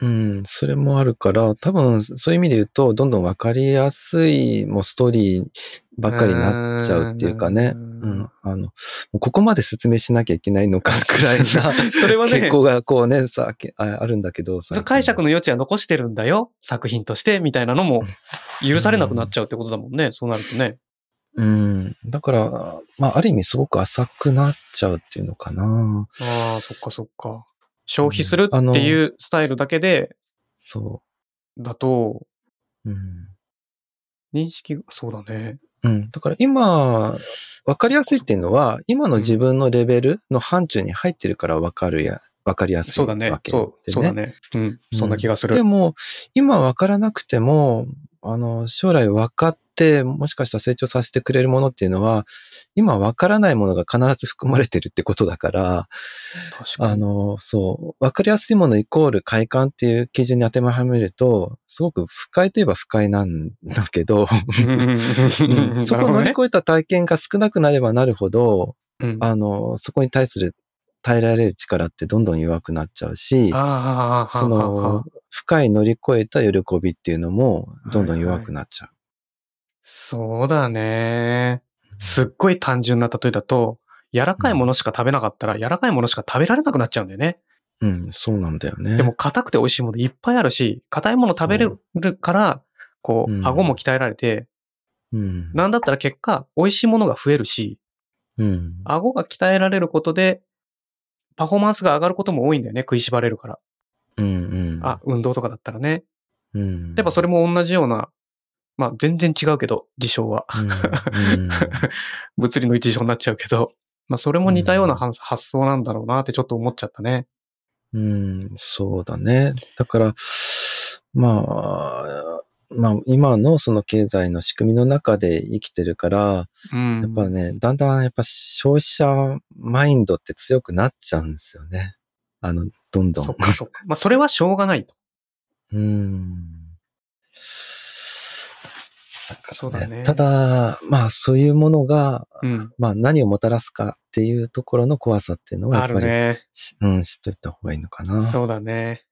うん、それもあるから、多分そういう意味で言うと、どんどんわかりやすいもうストーリーばっかりになっちゃうっていうかね。ううんん。あの、ここまで説明しなきゃいけないのかくらいなそれはね傾向がこうね、さけああるんだけど、その解釈の余地は残してるんだよ、作品として、みたいなのも許されなくなっちゃうってことだもんね、そうなるとね。うん。だから、まあ、ある意味すごく浅くなっちゃうっていうのかな。ああ、そっかそっか。消費するっていうスタイルだけで、そだと、う。うん。認識が、そうだね。うん。だから今、わかりやすいっていうのは、今の自分のレベルの範疇に入ってるからわかるや、わかりやすいそうだねわ。けそう、でそうだね。うん、そんな気がする。でも、今わからなくても、あの、将来分かって、もしかしたら成長させてくれるものっていうのは、今わからないものが必ず含まれてるってことだから。あの、そう、わかりやすいものイコール快感っていう基準に当てはめると、すごく不快といえば不快なんだけど、うん そこを乗り越えた体験が少なくなればなるほど、えうん、あの、そこに対する耐えられる力ってどんどん弱くなっちゃうし、その、深い乗り越えた喜びっていうのもどんどん弱くなっちゃう。そうだね。すっごい単純な例えだと、柔らかいものしか食べなかったら、柔らかいものしか食べられなくなっちゃうんだよね。うん、そうなんだよね。でも、硬くて美味しいものいっぱいあるし、硬いもの食べれるから、こう、うん顎も鍛えられて、うん、なんだったら結果、美味しいものが増えるし、うん、顎が鍛えられることで、パフォーマンスが上がることも多いんだよね、食いしばれるから。うん、うん。あ、運動とかだったらね。うん。やっぱそれも同じような、まあ全然違うけど、事象は。うん、うん 物理の一事象になっちゃうけど、まあそれも似たような発発想なんだろうなってちょっと思っちゃったね。うん、そうだね。だから、まあ、まあ、今のその経済の仕組みの中で生きてるから、うん。やっぱね、だんだんやっぱ消費者マインドって強くなっちゃうんですよね。あの、どんどん。そっかそっか。まあそれはしょうがないと。うん。だからそうだねただ、まあそういうものが、うん。まあ何をもたらすかっていうところの怖さっていうのはやあっぱり、るね。しうん、知っといた方がいいのかな。そうだね。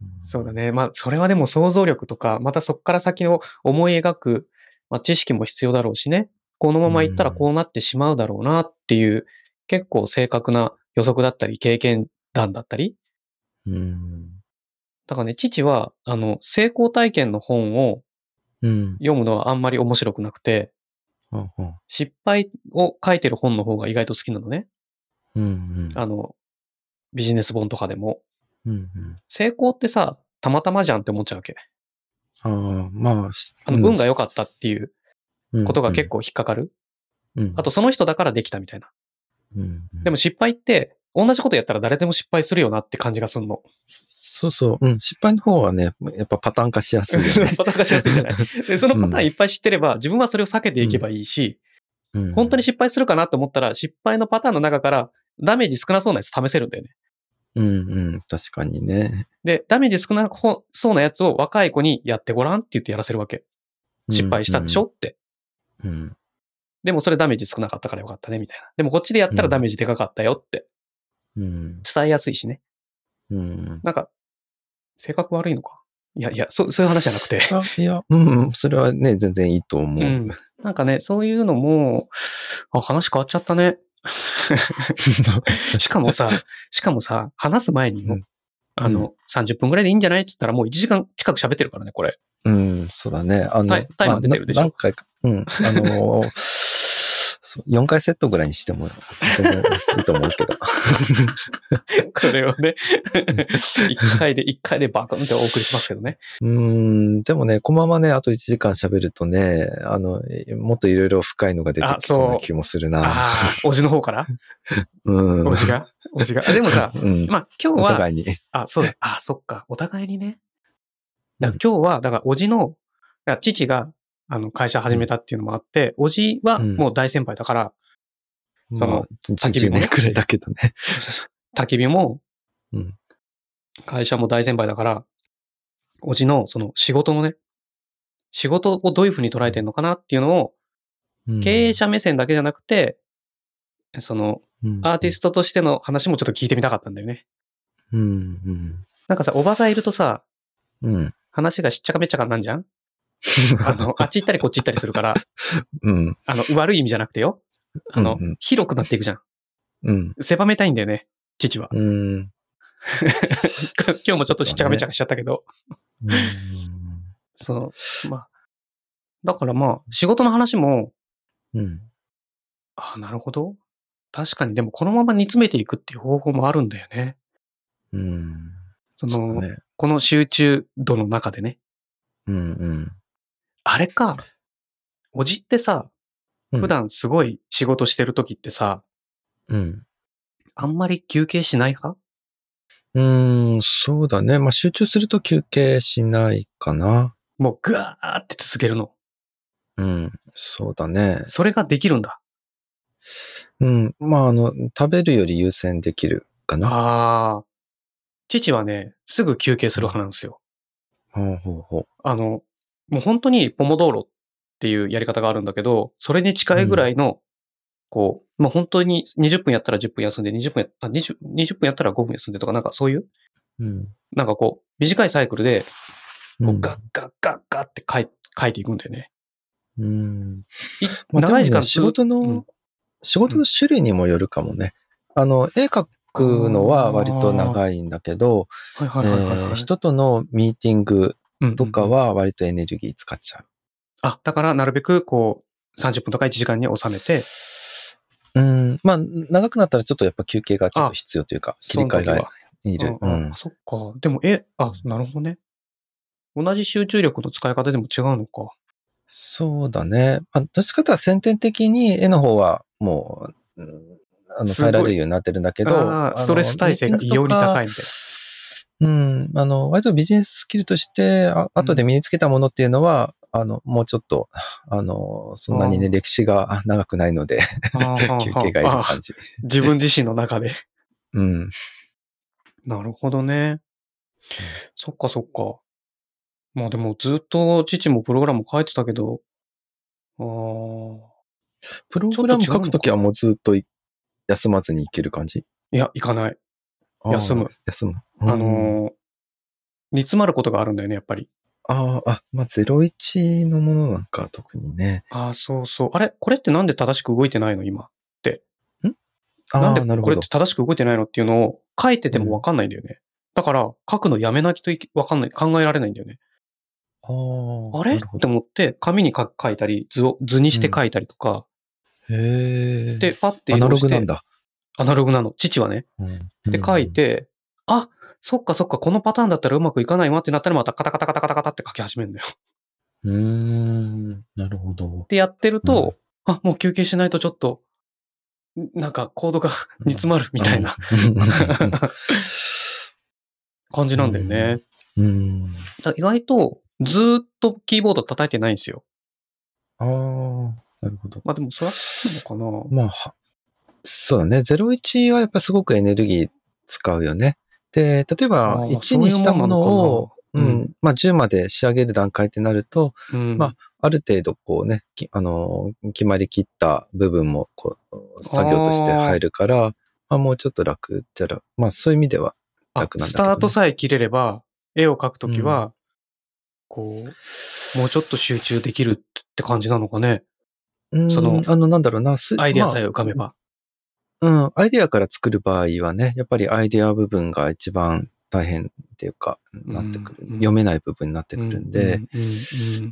うんそうだね。まあそれはでも想像力とか、またそっから先を思い描く、まあ知識も必要だろうしね。このままいったらこうなってしまうだろうなっていう、結構正確な予測だったり、経験談だったり。うん。だからね、父は、あの、成功体験の本をうん。読むのはあんまり面白くなくて、ほうほう失敗を書いてる本の方が意外と好きなのね。うんうん。あの、ビジネス本とかでも。うんうん。成功ってさ、たまたまじゃんって思っちゃうわけ。ああ、まあ、しあの、運が良かったっていううんことが結構引っかかる。うんあと、その人だからできたみたいな。うんうんでも失敗って、同じことやったら誰でも失敗するよなって感じがするの。そうそう、うん、失敗の方はね、やっぱパターン化しやすいよね。パターン化しやすいじゃない。で、そのパターンいっぱい知ってれば、自分はそれを避けていけばいいし、うん本当に失敗するかなと思ったら、失敗のパターンの中からダメージ少なそうなやつ試せるんだよね。うんうん、確かにね。で、ダメージ少なそうなやつを若い子にやってごらんって言ってやらせるわけ。失敗したでしょって。うん。でもそれダメージ少なかったからよかったね、みたいな。でもこっちでやったらダメージでかかったよってうん。伝えやすいしね。うん。なんか、性格悪いのか？いやいや、そそういう話じゃなくて。あ、いや、うんうん、それはね、全然いいと思う。うん。なんかね、そういうのも、あ、話変わっちゃったね。しかもさ、しかもさ、話す前にも、うんあの、30分くらいでいいんじゃないって言ったらもう1時間近く喋ってるからね、これ。うん、そうだね。あの、タイタイマー出てるでしょまあな何回か。うん。あのー 4回セットぐらいにしてもいいと思うけど。これをね、一回で、一回でバカンってお送りしますけどね。うーん、でもね、このままね、あと1時間喋るとね、あの、もっといろいろ深いのが出てきそうな気もするな。ああ、おじの方から？うん。おじが？おじが？あでもさ、うん。まあ今日おは、互いに。あ、そうだ。あ、そっか。お互いにね。今日は、だから、おじの、父が、あの、会社始めたっていうのもあって、おじはもう大先輩だから、そのまあ、10年くらいだけどね。焚き火もうん、会社も大先輩だから、おじの、その仕事のね、仕事をどういうふうに捉えてるのかなっていうのを、うん経営者目線だけじゃなくて、その、アーティストとしての話もちょっと聞いてみたかったんだよね。うん、うん。なんかさ、おばがいるとさ、うん。話がしっちゃかめっちゃかなんじゃん あの、あっち行ったりこっち行ったりするから、うん。あの、悪い意味じゃなくてよ。あの、うんうん広くなっていくじゃん。うん。狭めたいんだよね、父は。うん。今日もちょっとしっちゃかめっちゃかしちゃったけど。うんその、まあ。だからまあ、仕事の話も、うん。ああ、なるほど。確かに、でもこのまま煮詰めていくっていう方法もあるんだよね。うん。その、そうね。この集中度の中でね。うんうん。あれか。おじってさ、うん普段すごい仕事してる時ってさ、うん。あんまり休憩しない派？うーん、そうだね。まあ、集中すると休憩しないかな。もうぐわーって続けるの。うん、そうだね。それができるんだ。うん、まあ、あの、食べるより優先できるかな。ああ。父はね、すぐ休憩する派なんですよ。ほうほうほあの、もう本当にポモドーロっていうやり方があるんだけど、それに近いぐらいの、こう、まあ本当に20分やったら10分休んで、20分やあ 20, 20分やったら5分休んでとか、なんかそういう、う。うん。なんかこう、短いサイクルで、ガッガッガッガッって書い書いていくんだよね。うん。いまあ、長い時間ね仕事の、うん仕事の種類にもよるかもね。あの、絵描くのは割と長いんだけど、人とのミーティングうんとかは割とエネルギー使っちゃう。あ、だからなるべくこう、30分とか1時間に収めて、うん。まあ、長くなったらちょっとやっぱ休憩がちょっと必要というか、切り替えがいる。うん。そっか。でも、え、あ、なるほどね。同じ集中力の使い方でも違うのか。そうだね。まあ、どっちかというと先天的に絵の方はもう、うんあの、耐えられるようになってるんだけど、ストレス耐性が異様に高いみたいな。うん。あの、割とビジネススキルとして、あ後で身につけたものっていうのは、あの、もうちょっと、あの、そんなにね、歴史が 長くないので、休憩がいる感じ。自分自身の中で。うん。なるほどね。そっかそっか。まあでもずっと父もプログラム書いてたけど、あープログラム書くときはもうずっとい休まずにいける感じ？いや、行かない。休む休む。あうんのー煮詰まることがあるんだよね、やっぱり。あーあ、まあ、01のものなんか特にね。ああ、そうそう。あれこれってなんで正しく動いてないの今。ああ、なんでなるほどこれって。正しく動いてないのっていうのを書いててもわかんないんだよね。だから、書くのやめなきゃとわかんない、考えられないんだよね。あーあれ？って。思って、紙に書書いたり、図を、図にして書いたりとか、へえ。で、パッてアナログなんだ。アナログなの。父はね。うんで、書い。て、あ、そっかそっか、このパターンだったらうまくいかないわってなったらまたカタカタカタカタカタって書き始めるのよ。うーん。なるほど。で、やってると、あ、もう休憩しないとちょっと、んなんかコードが煮詰まるみたいなうん。感じなんだよね。うん。意外とずーっとキーボード叩いてないんですよ。ああ、なるほど。まあでもそれはそうなのかな。まあ、はそうだね。01はやっぱすごくエネルギー使うよね。で、例えあばー1にしたものを、そういうもんまあ10まで仕上げる段階ってなると、うん、まあある程度こうね、きあのー、決まりきった部分もこう作業として入るから、まあもうちょっと楽じゃら、まあそういう意味ではあ楽なんだけど、ね。スタートさえ切れれば、絵を描くときは、こう、もうちょっと集中できるって感じなのかね？うんそのあの、なんだろうな、すアイデアさえまあ浮かべば。うん、アイデアから作る場合はね、やっぱりアイデア部分が一番大変っていうか、なってくる。読めない部分になってくるんで、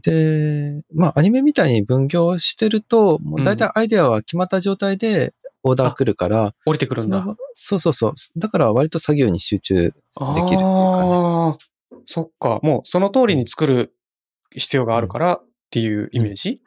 で、まあアニメみたいに分業してると、もう大体アイデアは決まった状態でオーダー来るから、降りてくるんだ。そうそうそう。だから割と作業に集中できるっていうかね。あそっか。もうその通りに作る必要があるからっていうイメージ、うん、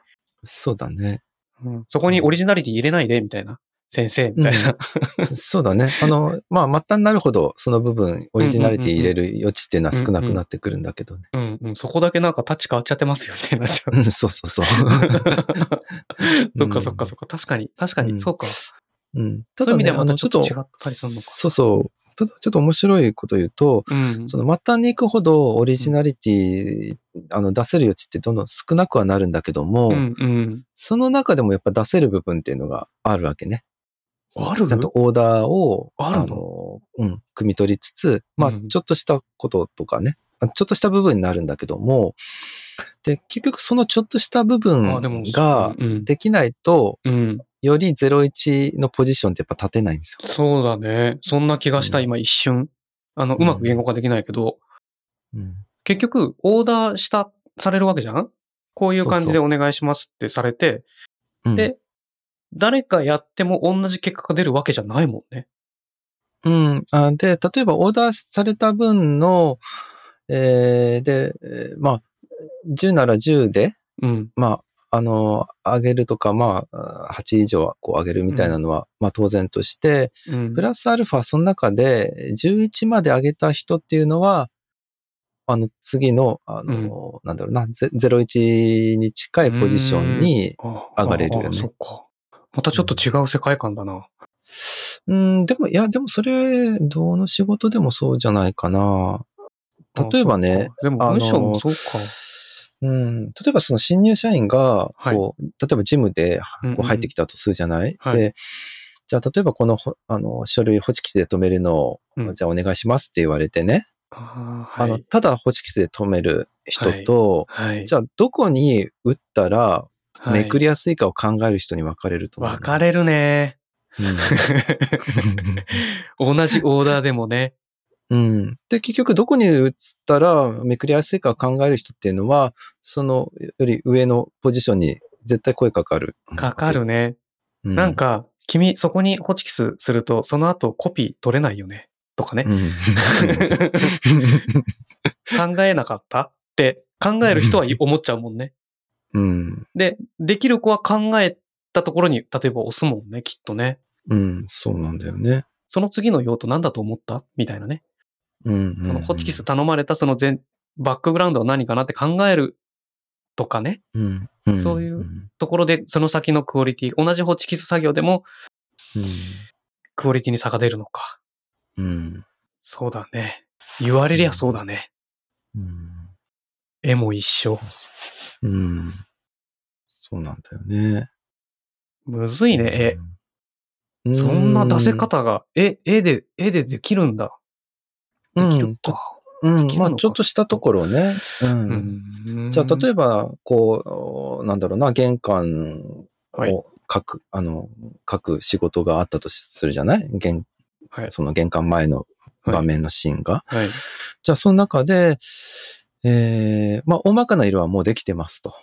そうだね。うん、そこにオリジナリティ入れないで、みたいな。先生みたいな、うん、そうだね。あの、まあ、末端になるほど、その部分、オリジナリティ入れる余地っていうのは少なくなってくるんだけどね。うんうん、そこだけなんかタッチ変わっちゃってますよね、なっちゃう。そうそうそう。そっかそっかそっか。確かに、確かに、そうか。うん。ただ、ね、そういう意味でちょっと違ったりするのか。そうそう。ただちょっと面白いこと言うと、うん、その末端に行くほどオリジナリティ、うん、あの出せる余地ってどんどん少なくはなるんだけども、うんうん、その中でもやっぱ出せる部分っていうのがあるわけね。あるちゃんとオーダーを、あの、うん、汲み取りつつ、まあ、ちょっとしたこととかね、ちょっとした部分になるんだけども、で、結局そのちょっとした部分ができないと、より01のポジションってやっぱ立てないんですよ。そうだね。そんな気がした、今一瞬。あの、うまく言語化できないけど、うん、結局、オーダーした、されるわけじゃん？こういう感じでお願いしますってされて、そうそうで、誰かやっても同じ結果が出るわけじゃないもんね。うん。あで、例えばオーダーされた分の、えー、で、まあ、10なら10で、うん、まあ、あの、上げるとか、まあ、8以上はこう上げるみたいなのは、うん、まあ当然として、うん、プラスアルファその中で11まで上げた人っていうのは、あの、次の、あの、うん、なんだろうな、01に近いポジションに上がれるよね。そっか。またちょっと違う世界観だな。うん、でも、いや、でもそれ、どの仕事でもそうじゃないかな。例えばね、でも、文章もそうか。うん、例えばその新入社員が、こう、例えばジムでこう入ってきたとするじゃない、うんうん、で、じゃあ例えばこの、あの、書類ホチキスで止めるのを、うん、じゃあお願いしますって言われてね。あはい、あのただホチキスで止める人と、はい。はい、じゃあどこに打ったらめくりやすいかを考える人に分かれると思う、分かれるね。うん、同じオーダーでもね。うん。で、結局どこに打ったらめくりやすいかを考える人っていうのは、そのより上のポジションに絶対声かかる。かかるね。うん、なんか、君そこにホチキスすると、その後コピー取れないよね。とかね。うん、考えなかったって考える人は思っちゃうもんね。うん。で、できる子は考えたところに、例えば押すもんね、きっとね。うん、そうなんだよね。その次の用途何だと思った？みたいなね。うん、うん、そのホチキス頼まれたその全、バックグラウンドは何かなって考えるとかね。うん。うん、そういうところで、その先のクオリティ、同じホチキス作業でも、うん、クオリティに差が出るのか。うん。そうだね。言われりゃそうだね。うん。絵も一緒。うん。そうなんだよね。むずいね、絵。そんな出せ方が、絵、絵で、絵でできるんだ。できるか。うん、まあちょっとしたところね。うん。じゃあ例えば、こう、なんだろうな、玄関を書く、はい、あの、書く仕事があったとするじゃない？玄、はい、その玄関前の場面のシーンが。はい、じゃあその中で、えー、まあ、大まかな色はもうできてますと。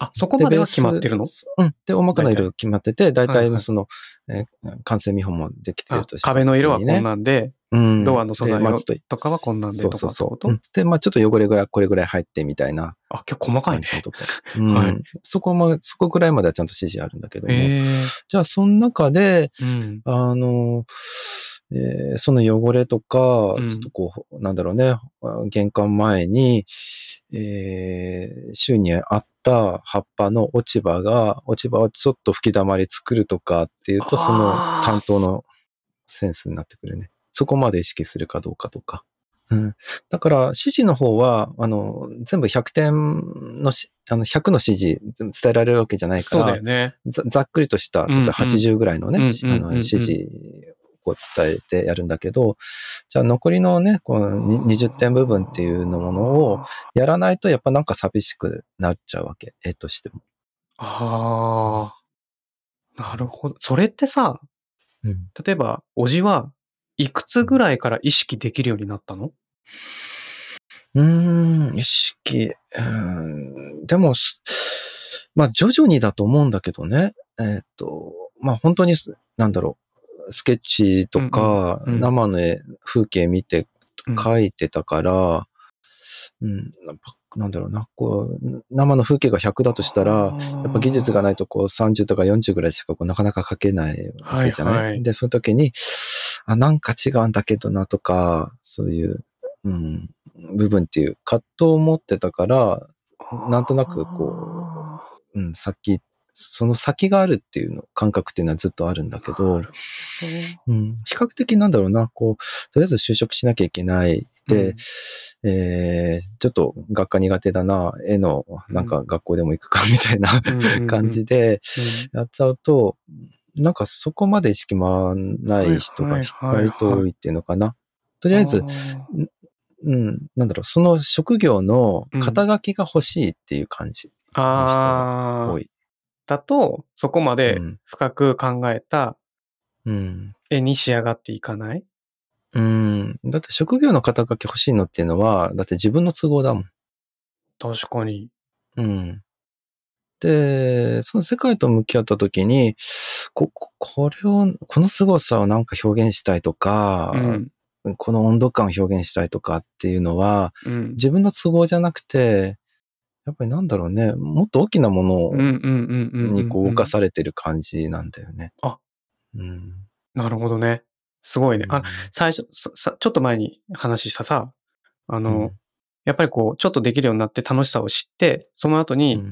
あ、そこまでは決まってるの？うん。で、大まかな色決まってて、大体のその、はい。はい、えー、完成見本もできてるとして、ね、壁の色はこんなんで、うん、ドアの素材とかはこんなんでとかそうそうそう、うん、で、まあちょっと汚れがこれぐらい入ってみたいな。あ、結構細かいね。うん、はい、そこも、そこぐらいまではちゃんと指示あるんだけども。じゃあ、その中で、うん、あの、えー、その汚れとか、ちょっとこう、なんだろうね、玄関前に、えー、週にあった葉っぱの落ち葉が、落ち葉をちょっと吹き溜まり作るとかっていうと、その担当のセンスになってくるね。そこまで意識するかどうかとか。うん。だから、指示の方は、あの、全部100点のし、あの、100の指示伝えられるわけじゃないから、そうだよね。ざざっくりとした、例えば80ぐらいのね、あの指示こう伝えてやるんだけど、じゃあ残りのね、この20点部分っていうのものをやらないとやっぱなんか寂しくなっちゃうわけ、絵としても。ああ、なるほど。それってさ、うん、例えば、おじはいくつぐらいから意識できるようになったの？うーん、意識、うん、でも、すまあ徐々にだと思うんだけどね。えっ、と、まあ本当にす、なんだろう、スケッチとか、生の絵、風景見てうん。描いてたから、うん、なんだろうな、こう、生の風景が100だとしたら、やっぱ技術がないとこう30とか40ぐらいしかこうなかなか描けないわけじゃない、はいはい。で、その時に、あ、なんか違うんだけどなとか、そういう、うん、部分っていう葛藤を持ってたから、なんとなくこうん、先、その先があるっていうの、感覚っていうのはずっとあるんだけど、うん、比較的なんだろうな、こう、とりあえず就職しなきゃいけない。で、えー、ちょっと学科苦手だな、絵の、なんか学校でも行くかみたいな感じでやっちゃうと、なんかそこまで意識回らない人が割と多いっていうのかな。とりあえず、うん、なんだろう、その職業の肩書きが欲しいっていう感じの人が多い。だと、そこまで深く考えたうん。絵に仕上がっていかない、うん。だって職業の肩書き欲しいのっていうのは、だって自分の都合だもん。確かに。うん。で、その世界と向き合った時に、こ、ここれを、この凄さをなんか表現したいとか、うん、この温度感を表現したいとかっていうのは、うん、自分の都合じゃなくて、やっぱりなんだろうね、もっと大きなものにこう動かされてる感じなんだよね。あ、うん。なるほどね。すごいね。あ、最初、さちょっと前に話したさ、あの、うん、やっぱりこう、ちょっとできるようになって楽しさを知って、その後に、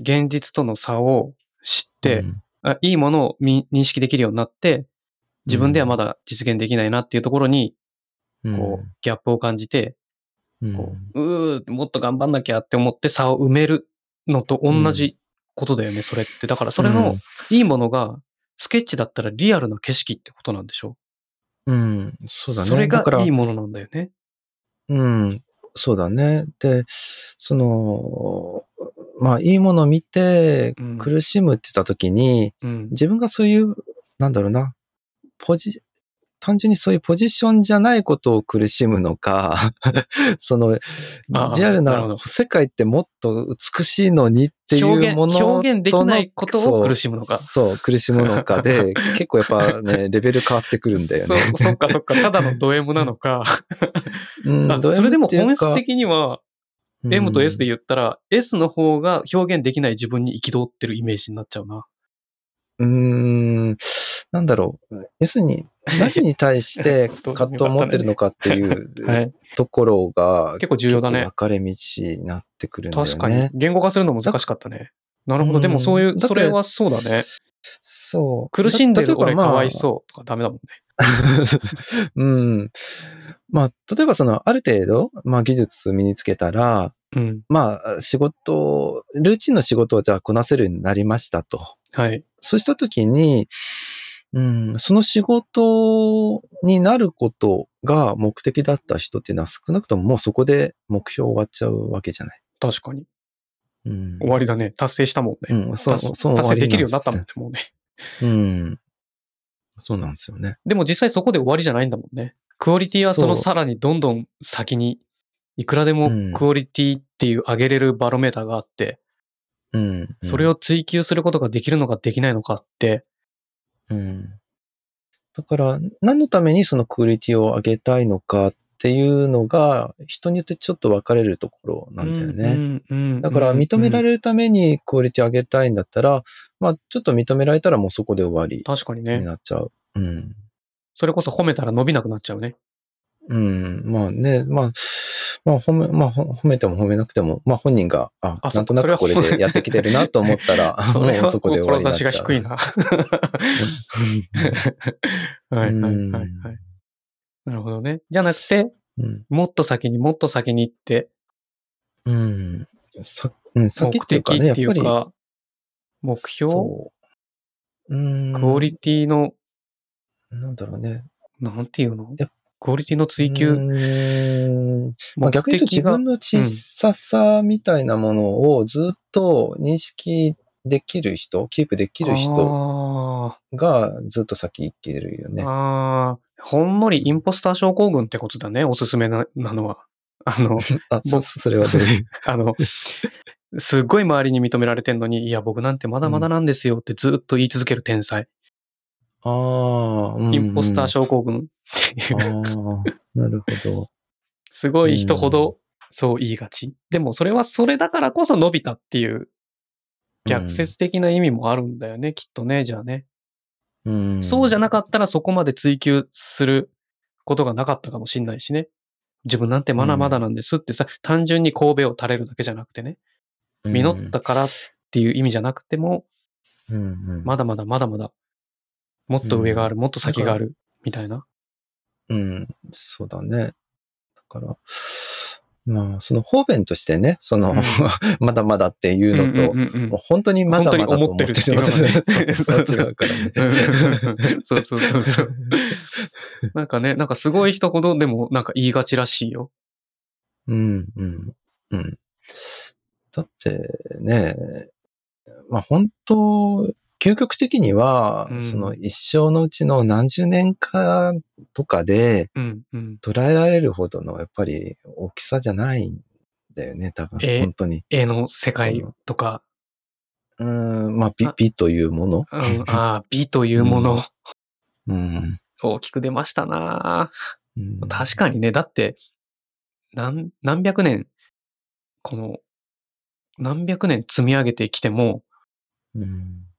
現実との差を知って、うん、あいいものを認識できるようになって、自分ではまだ実現できないなっていうところに、こう、ギャップを感じて、こう、うー、もっと頑張んなきゃって思って差を埋めるのと同じことだよね、それって。だからそれのいいものが、スケッチだったらリアルな景色ってことなんでしょ？うん、そうだね。それがいいものなんだよね。うん、そうだね。で、その、まあ、いいものを見て苦しむって言った時に、うん、自分がそういう、なんだろうな、ポジ、単純にそういうポジションじゃないことを苦しむのか、その、リアルな世界ってもっと美しいのにっていうものと表現できないことを苦しむのか。そう、苦しむのかで、結構やっぱね、レベル変わってくるんだよね。そそっかそっか、ただのド M なのか。うん、それでも本質的には、M と S で言ったら、S の方が表現できない自分に憤ってるイメージになっちゃうな。うーん、なんだろう。要するに、何に対して 葛藤を持ってるのかっていう ところが、結構重要だね。分かれ道になってくるんだよね。確かに。言語化するの難しかったね。なるほど。でもそういう、それはそうだね。そう。苦しんでる俺かわいそうとかダメだもんね。うん。まあ、例えばその、ある程度、まあ技術身につけたら、うん、まあ仕事、ルーチンの仕事をじゃあこなせるようになりましたと。はい。そうしたときに、うん、その仕事になることが目的だった人っていうのは少なくとももうそこで目標終わっちゃうわけじゃない。確かに。うん、終わりだね。達成したもんね。うん、そう、そう達成できるようになったもんね、もうね。うん。そうなんですよね。でも実際そこで終わりじゃないんだもんね。クオリティはそのさらにどんどん先に、いくらでもクオリティっていう上げれるバロメーターがあって、うん、うん、それを追求することができるのかできないのかって、うん。だから、何のためにそのクオリティを上げたいのかっていうのが、人によってちょっと分かれるところなんだよね。だから、認められるためにクオリティ上げたいんだったら、まあ、ちょっと認められたらもうそこで終わり。確かにね。になっちゃう。うん。それこそ褒めたら伸びなくなっちゃうね。うん。まあね、まあ、まあ褒め、まあ褒めても褒めなくても、まあ本人が、あ、あなんとなくこれでやってきてるなと思ったら、そもうそこで終わりになっちゃう。志が低いな。はいはいはいはい。なるほどね。じゃなくて、うん、もっと先にもっと先に行って、うん。さ、うん、先っていうかね、やっぱり。目標？うん。クオリティの、なんだろうね。なんていうの？クオリティの追求。まあ、逆に言うと自分の小ささみたいなものをずっと認識できる人、キープできる人がずっと先行けるよね。ああ、ほんのりインポスター症候群ってことだね、おすすめななのは。あの、あ、そ、それはどう？いう。あの、すっごい周りに認められてんのに、いや、僕なんてまだまだなんですよってずっと言い続ける天才。ああ、うんインポスター症候群っていう。なるほど。すごい人ほどそう言いがち。でもそれはそれだからこそ伸びたっていう逆説的な意味もあるんだよね、きっとね、じゃあね。うん。そうじゃなかかったらそこまで追求することがなかったかもしんないしね。自分なんてまだまだなんですってさ、単純に神戸を垂れるだけじゃなくてね、実ったからっていう意味じゃなくても、うんうん、まだまだまだまだ、もっと上がある、もっと先がある、みたいな。うん、そうだね。だから、まあ、その方便としてね、その、うん まだまだっていうのと、うんうんうん本当にまだまだと思ってるっていうのがね そうそうそう違うからね。そうそうそうそう。なんかね、なんかすごい人ほどでもなんか言いがちらしいよ。うん、うん、うん。だってね、まあ本当、究極的には、うんその一生のうちの何十年かとかで。捉えられるほどのやっぱり大きさじゃないんだよね、多分。えー本当に。絵の世界とか、うん、まあ美あ、美というもの。うん、ああ、美というもの、うん。大きく出ましたなうん確かにね、だって、何、何百年、この、何百年積み上げてきても、うん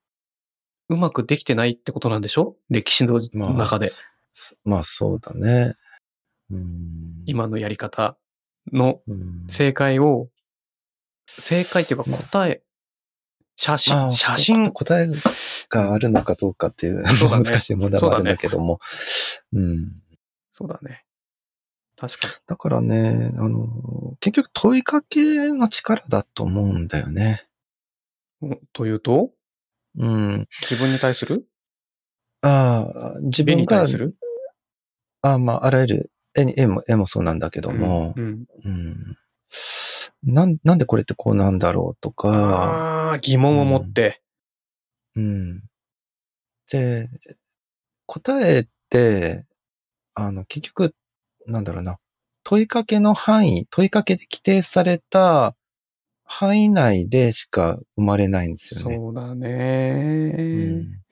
うまくできてないってことなんでしょ？歴史のまあ、中で、すまあそうだね。うん、今のやり方のうん、正解を、正解っていうか答え、写ま真、あ写真、答えがあるのかどうかっていう ね難しい問題もあるんだけども。うん。そうだね。確かだからね、あの、結局問いかけの力だと思うんだよね。というと？うん。自分に対する？ああ、自絵分がに対す、る？ああまあ、あらゆる絵に絵も、絵もそうなんだけども、うん。うん。なん、なんでこれってこうなんだろうとか、ああ、疑問を持って。うん。で、答えって、あの、結局、なんだろうな、問いかけの範囲、問いかけで規定された範囲内でしか生まれないんですよね。そうだうねん。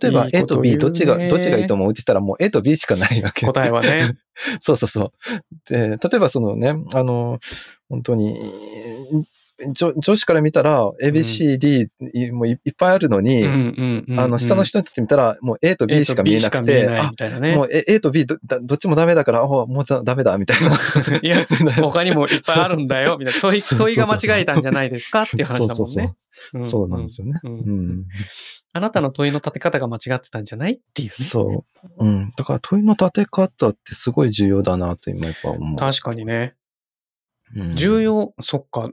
例えばいい A こと B どっちが、どっちがいいと思うって言ったらもう A と B しかないわけ。答えはね。そうそうそう。で、例えばそのね、あの、本当に、上上司から見たら ABCD もいいっぱいあるのに、あの、下の人にとってみたら、もう A と B しか見えなくて。もう A と B どだどっちもダメだから、あもうだダメだ、みたいな。いや、他にもいっぱいあるんだよ、みたいな。問い、問いが間違えたんじゃないですかっていう話だもんね。そうなんですよね。うん。あなたの問いの立て方が間違ってたんじゃないっていうね。そう。うん。だから問いの立て方ってすごい重要だなと今やっぱ思う。確かにね。うん重。要、そっか。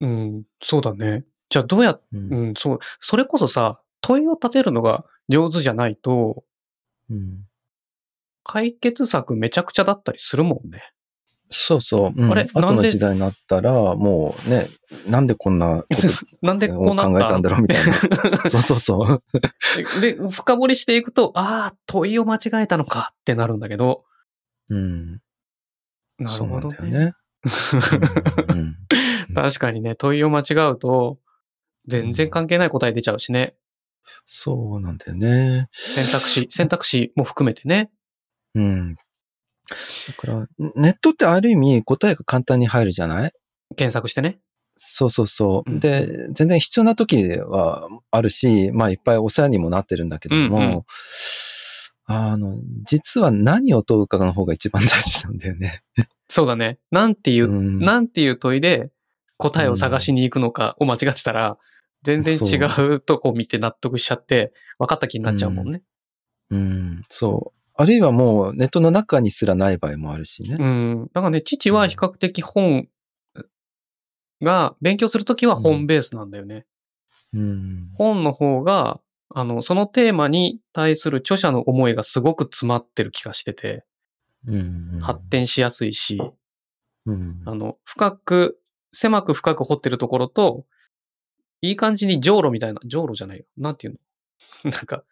うん、そうだね。じゃあどうやっ、うんうん、そう。それこそさ、問いを立てるのが上手じゃないと、うん解決策めちゃくちゃだったりするもんね。そうそう。うんあれ後の時代になったら、もうね、なんでこんなこ なんでとこう考えたんだろうみたいな。そうそうそう。で、深掘りしていくと、ああ、問いを間違えたのかってなるんだけど、うん。なるほどね。ね。確かにね、問いを間違うと、全然関係ない答え出ちゃうしね。そうなんだよね。選択肢、選択肢も含めてね。うん。だから、ネットってある意味答えが簡単に入るじゃない？検索してね。そうそうそう。うんで、全然必要な時はあるし、まあいっぱいお世話にもなってるんだけども、うんうんあの、実は何を問うかの方が一番大事なんだよね。そうだね。なんていう、うんなんていう問いで答えを探しに行くのかを間違ってたら、全然違うとこ見て納得しちゃって、分かった気になっちゃうもんね。うん、そう。あるいはもうネットの中にすらない場合もあるしね。うん。だからね、父は比較的本が、勉強するときは本ベースなんだよね。うん。本の方が、あの、そのテーマに対する著者の思いがすごく詰まってる気がしてて、うん。発展しやすいし、うん。あの、深く、狭く深く掘ってるところと、いい感じにじょうろみたいな、じょうろじゃないよ。なんていうの？なんか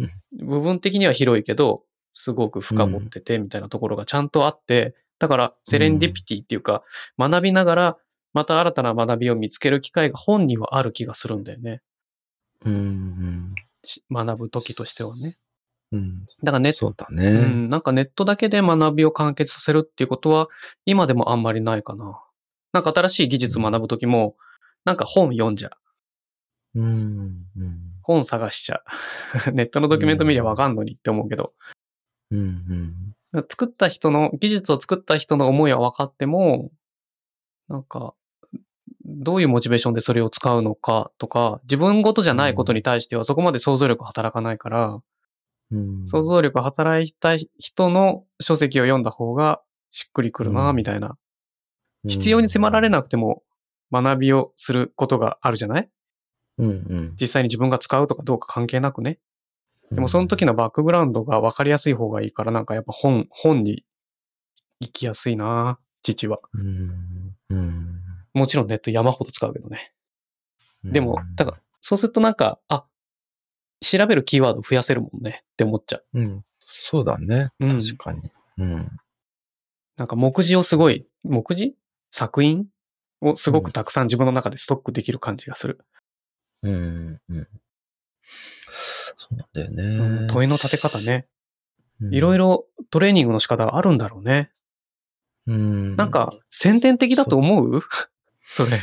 うん、部分的には広いけど、すごく深掘っててみたいなところがちゃんとあって、だからセレンディピティっていうか、学びながらまた新たな学びを見つける機会が本にはある気がするんだよね。うん。し学ぶ時としてはね。うん。だからネットそうだうね。ん、なんかネットだけで学びを完結させるっていうことは、今でもあんまりないかな。なんか新しい技術学ぶときも、なんか本読んじゃう。うん。うん。本探しちゃう。ネットのドキュメント見りゃわかんのにって思うけど、うん。作った人の、技術を作った人の思いは分かっても、なんか、どういうモチベーションでそれを使うのかとか、自分ごとじゃないことに対してはそこまで想像力働かないから、うん。想像力働いた人の書籍を読んだ方がしっくりくるな、うんみたいな。必要に迫られなくても学びをすることがあるじゃない？うん。うん。実際に自分が使うとかどうか関係なくね。でもその時のバックグラウンドが分かりやすい方がいいから、なんかやっぱ本、本に行きやすいな父は。うん。うん。もちろんネット山ほど使うけどね。でもうん、だから、そうするとなんか、あ、調べるキーワード増やせるもんねって思っちゃう。うん。そうだね。うん確かに。うん。なんか目次をすごい、目次？作品をすごくたくさん自分の中でストックできる感じがする。うん。うん。そうなんだようんね。問いの立て方ね。うんいろいろトレーニングの仕方があるんだろうね。うん。なんか、先天的だと思う？それ。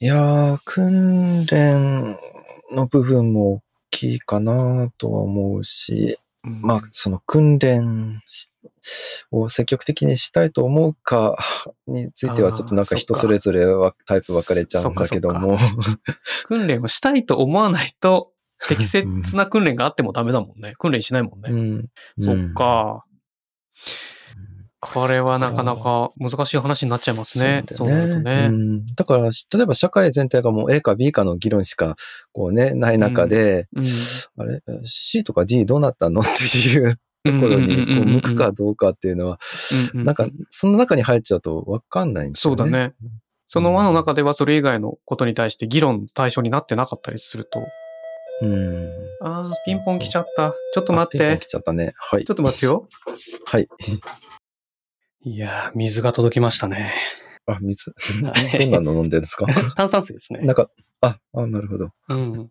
いやー、訓練の部分も大きいかなとは思うし、まあ、その訓練しを積極的にしたいと思うかについてはちょっとなんか人それぞれはタイプ分かれちゃうんだけども。訓練をしたいと思わないと、適切な訓練があってもダメだもんね。訓練しないもんね。うん。そっか。うん。これはなかなか難しい話になっちゃいますね。そそうだよね。ね。うんだから、例えば社会全体がもう A か B かの議論しか、こうね、ない中で、うん。あれ ?C とか D どうなったの？っていうところにこう向くかどうかっていうのは、うんうんなんか、その中に入っちゃうと分かんないんですよね。そうだね。その輪の中ではそれ以外のことに対して議論の対象になってなかったりすると、うん。あー、ピンポン来ちゃった。ちょっと待ってあピンポン来。ちゃったね。はいちょ。っと待ってよ。はい。いやー、水が届きましたね。あ、水？はいどんなの飲んでるんですか？炭酸水ですね。なんか、あ、あ、なるほど。うん。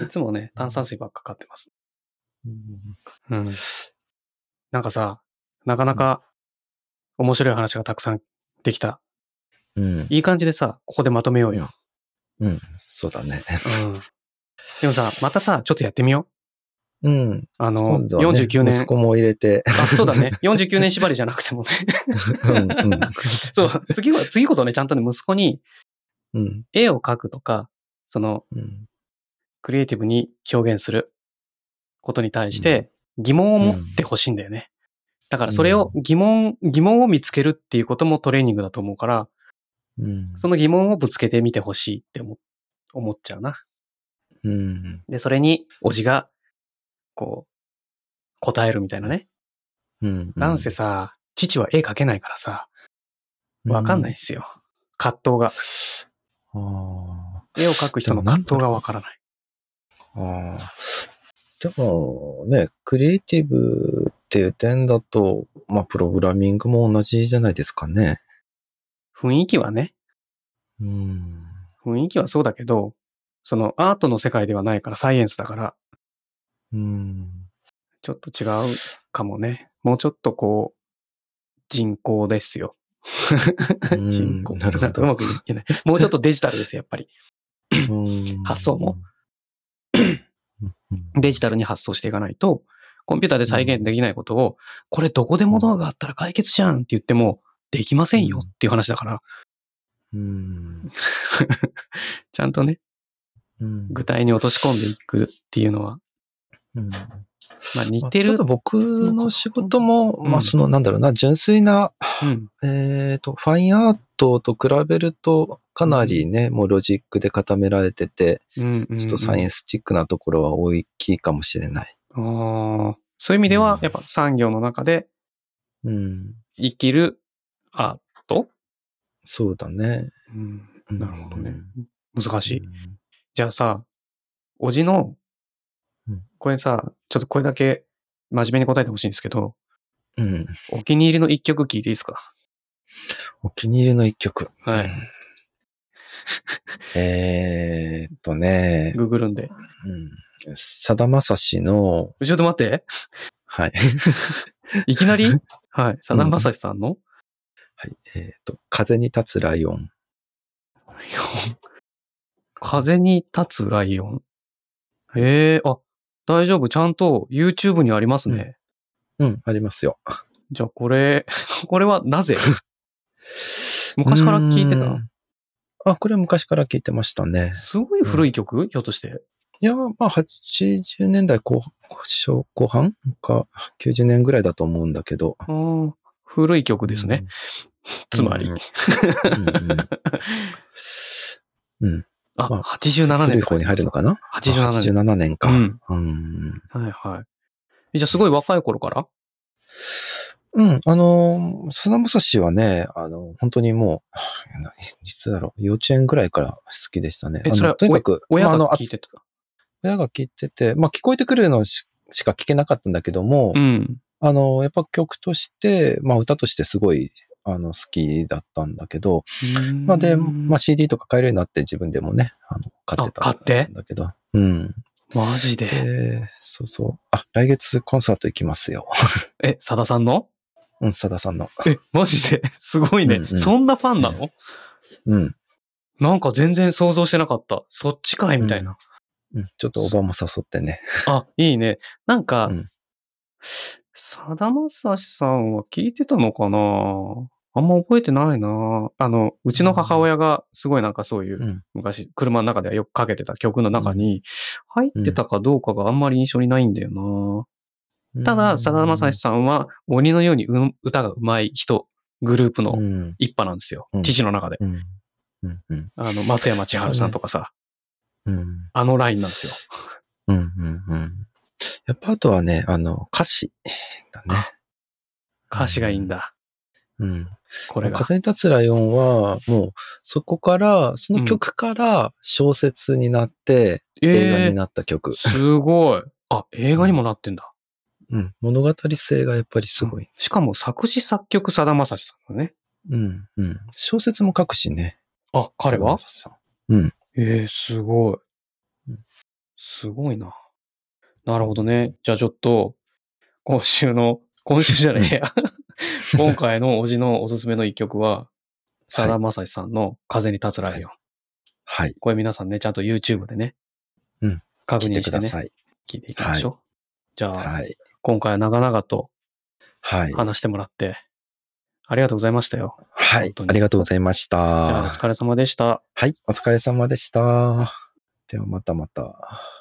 いつもね、炭酸水ばっか買ってます。うん。なんかさ、なかなか面白い話がたくさんできた。うん。いい感じでさ、ここでまとめようよ。うん。そうだね。うん。でもさ、またさ、ちょっとやってみよう。うん。あの、ね、49年息。子も入れて。あ、そうだね。49年縛りじゃなくてもね。うん。うん。そう、次は、次こそね、ちゃんとね、息子にうん。絵を描くとか、その、うん。クリエイティブに表現することに対して疑問を持ってほしいんだよね。だからそれを疑問、疑問を見つけるっていうこともトレーニングだと思うから、うん。その疑問をぶつけてみてほしいって思思っちゃうな。うん。で、それに、おじが、こう、答えるみたいなね。うん。なんせさ、父は絵描けないからさ、わかんないんですよ。葛藤が。あ絵を描く人の葛藤がわからない。あ。ああ。でもね、クリエイティブっていう点だと、まあ、プログラミングも同じじゃないですかね。雰囲気はね、うん。雰囲気はそうだけど、そのアートの世界ではないからサイエンスだから、うん。ちょっと違うかもね。もうちょっとこう、人工ですよ。うん人工。なるほどんかうまく言えない。もうちょっとデジタルですよ、やっぱり。うん発想も。うんデジタルに発想していかないと、コンピューターで再現できないことを、これどこでもドアがあったら解決じゃんって言っても、できませんよっていう話だから、うん。ちゃんとね、うん具体に落とし込んでいくっていうのは、うんまあ似てるただ。僕の仕事も、うんまあそのなんだろうな、純粋な、うん。えっ、と、ファインアートと比べると、かなりね、もうロジックで固められてて、うんうん。ちょっとサイエンスチックなところは大きいかもしれない。あーそういう意味では、やっぱ産業の中でうん。生きるアート、そうだね。うん、うんなるほどね。難しい。うんじゃあさ、おじのうん、これさ、ちょっとこれだけ真面目に答えてほしいんですけど、うん。お気に入りの一曲聴いていいですか？お気に入りの一曲。はい。えーっとね、ググるんで。うん。さだまさしの、ちょっと待って。はい。いきなり？はい。さだまさしさんの、はい。えーっと、風に立つライオン。風に立つライオン。へえ、あ、大丈夫？ちゃんと YouTube にありますね。うん、ありますよ。じゃあこれ、これはなぜ？昔から聞いてた？あ、これ昔から聞いてましたね。すごい古い曲、ひょっとして。いや、まあ、80年代後後後半？か、90年ぐらいだと思うんだけど。古い曲ですね。つまり。うんうんうん。あ、まあ87年古い方に入るのかな？87年。87年か。うん。うん。はいはい。えじゃあすごい若い頃から？うん、あの、さだまさしはね、あの、本当にもう、ないつだろう、幼稚園ぐらいから好きでしたね。え、それはとにかく、親が聞いてた？親が聞いてて、まあ聞こえてくるのししか聞けなかったんだけども、うん。あの、やっぱ曲として、まあ歌としてすごい、あの、好きだったんだけど、まあで、まあ CD とか買えるようになって自分でもね、あの、買ってたあ買って？んだけど。うん。マジで？で、そうそう。あ、来月コンサート行きますよ。え、さださんの？うん、さださんの。え、マジで？すごいね。うんうんそんなファンなの？うん。なんか全然想像してなかった。そっちかいみたいな。うん、ちょっとおばも誘ってね。あ、いいね。なんかうん、さだまさしさんは聞いてたのかな？あんま覚えてないなあの、うちの母親がすごいなんかそういう、うん。昔、車の中ではよくかけてた曲の中に、入ってたかどうかがあんまり印象にないんだよなただ、さだまさしさんは鬼のようにうん歌が上手い人、グループのうん。一派なんですよ。うん父の中で。うん。うん。うん。あの、松山千春さんとかさ、うん。あのラインなんですよ。うん。うん。うん。やっぱあとはね、あの、歌詞だね。歌詞がいいんだ。うん。これが。風に立つライオンは、もう、そこから、その曲から小説になって、映画えになった曲。ー、すごい。あ、映画にもなってんだ。うん。物語性がやっぱりすごい。しかも作詞作曲さだまさしさんだね。うん。うん。小説も書くしね。あ、彼は？うん。えー、すごいうん。すごいな。なるほどね。じゃあちょっと、今週の、今週じゃねえや。今回のおじのおすすめの一曲は、さだまさしさんの風に立つライオン。はい。これ皆さんね、ちゃんと YouTube でね、うん確認してね、ください。聞いていきましょう。じゃあ、はい。今回は長々とはい。話してもらって、ありがとうございましたよ。はい本当。にありがとうございましじゃあ、おた。疲れ様でした。はい。お疲れ様でした。ではまたまた。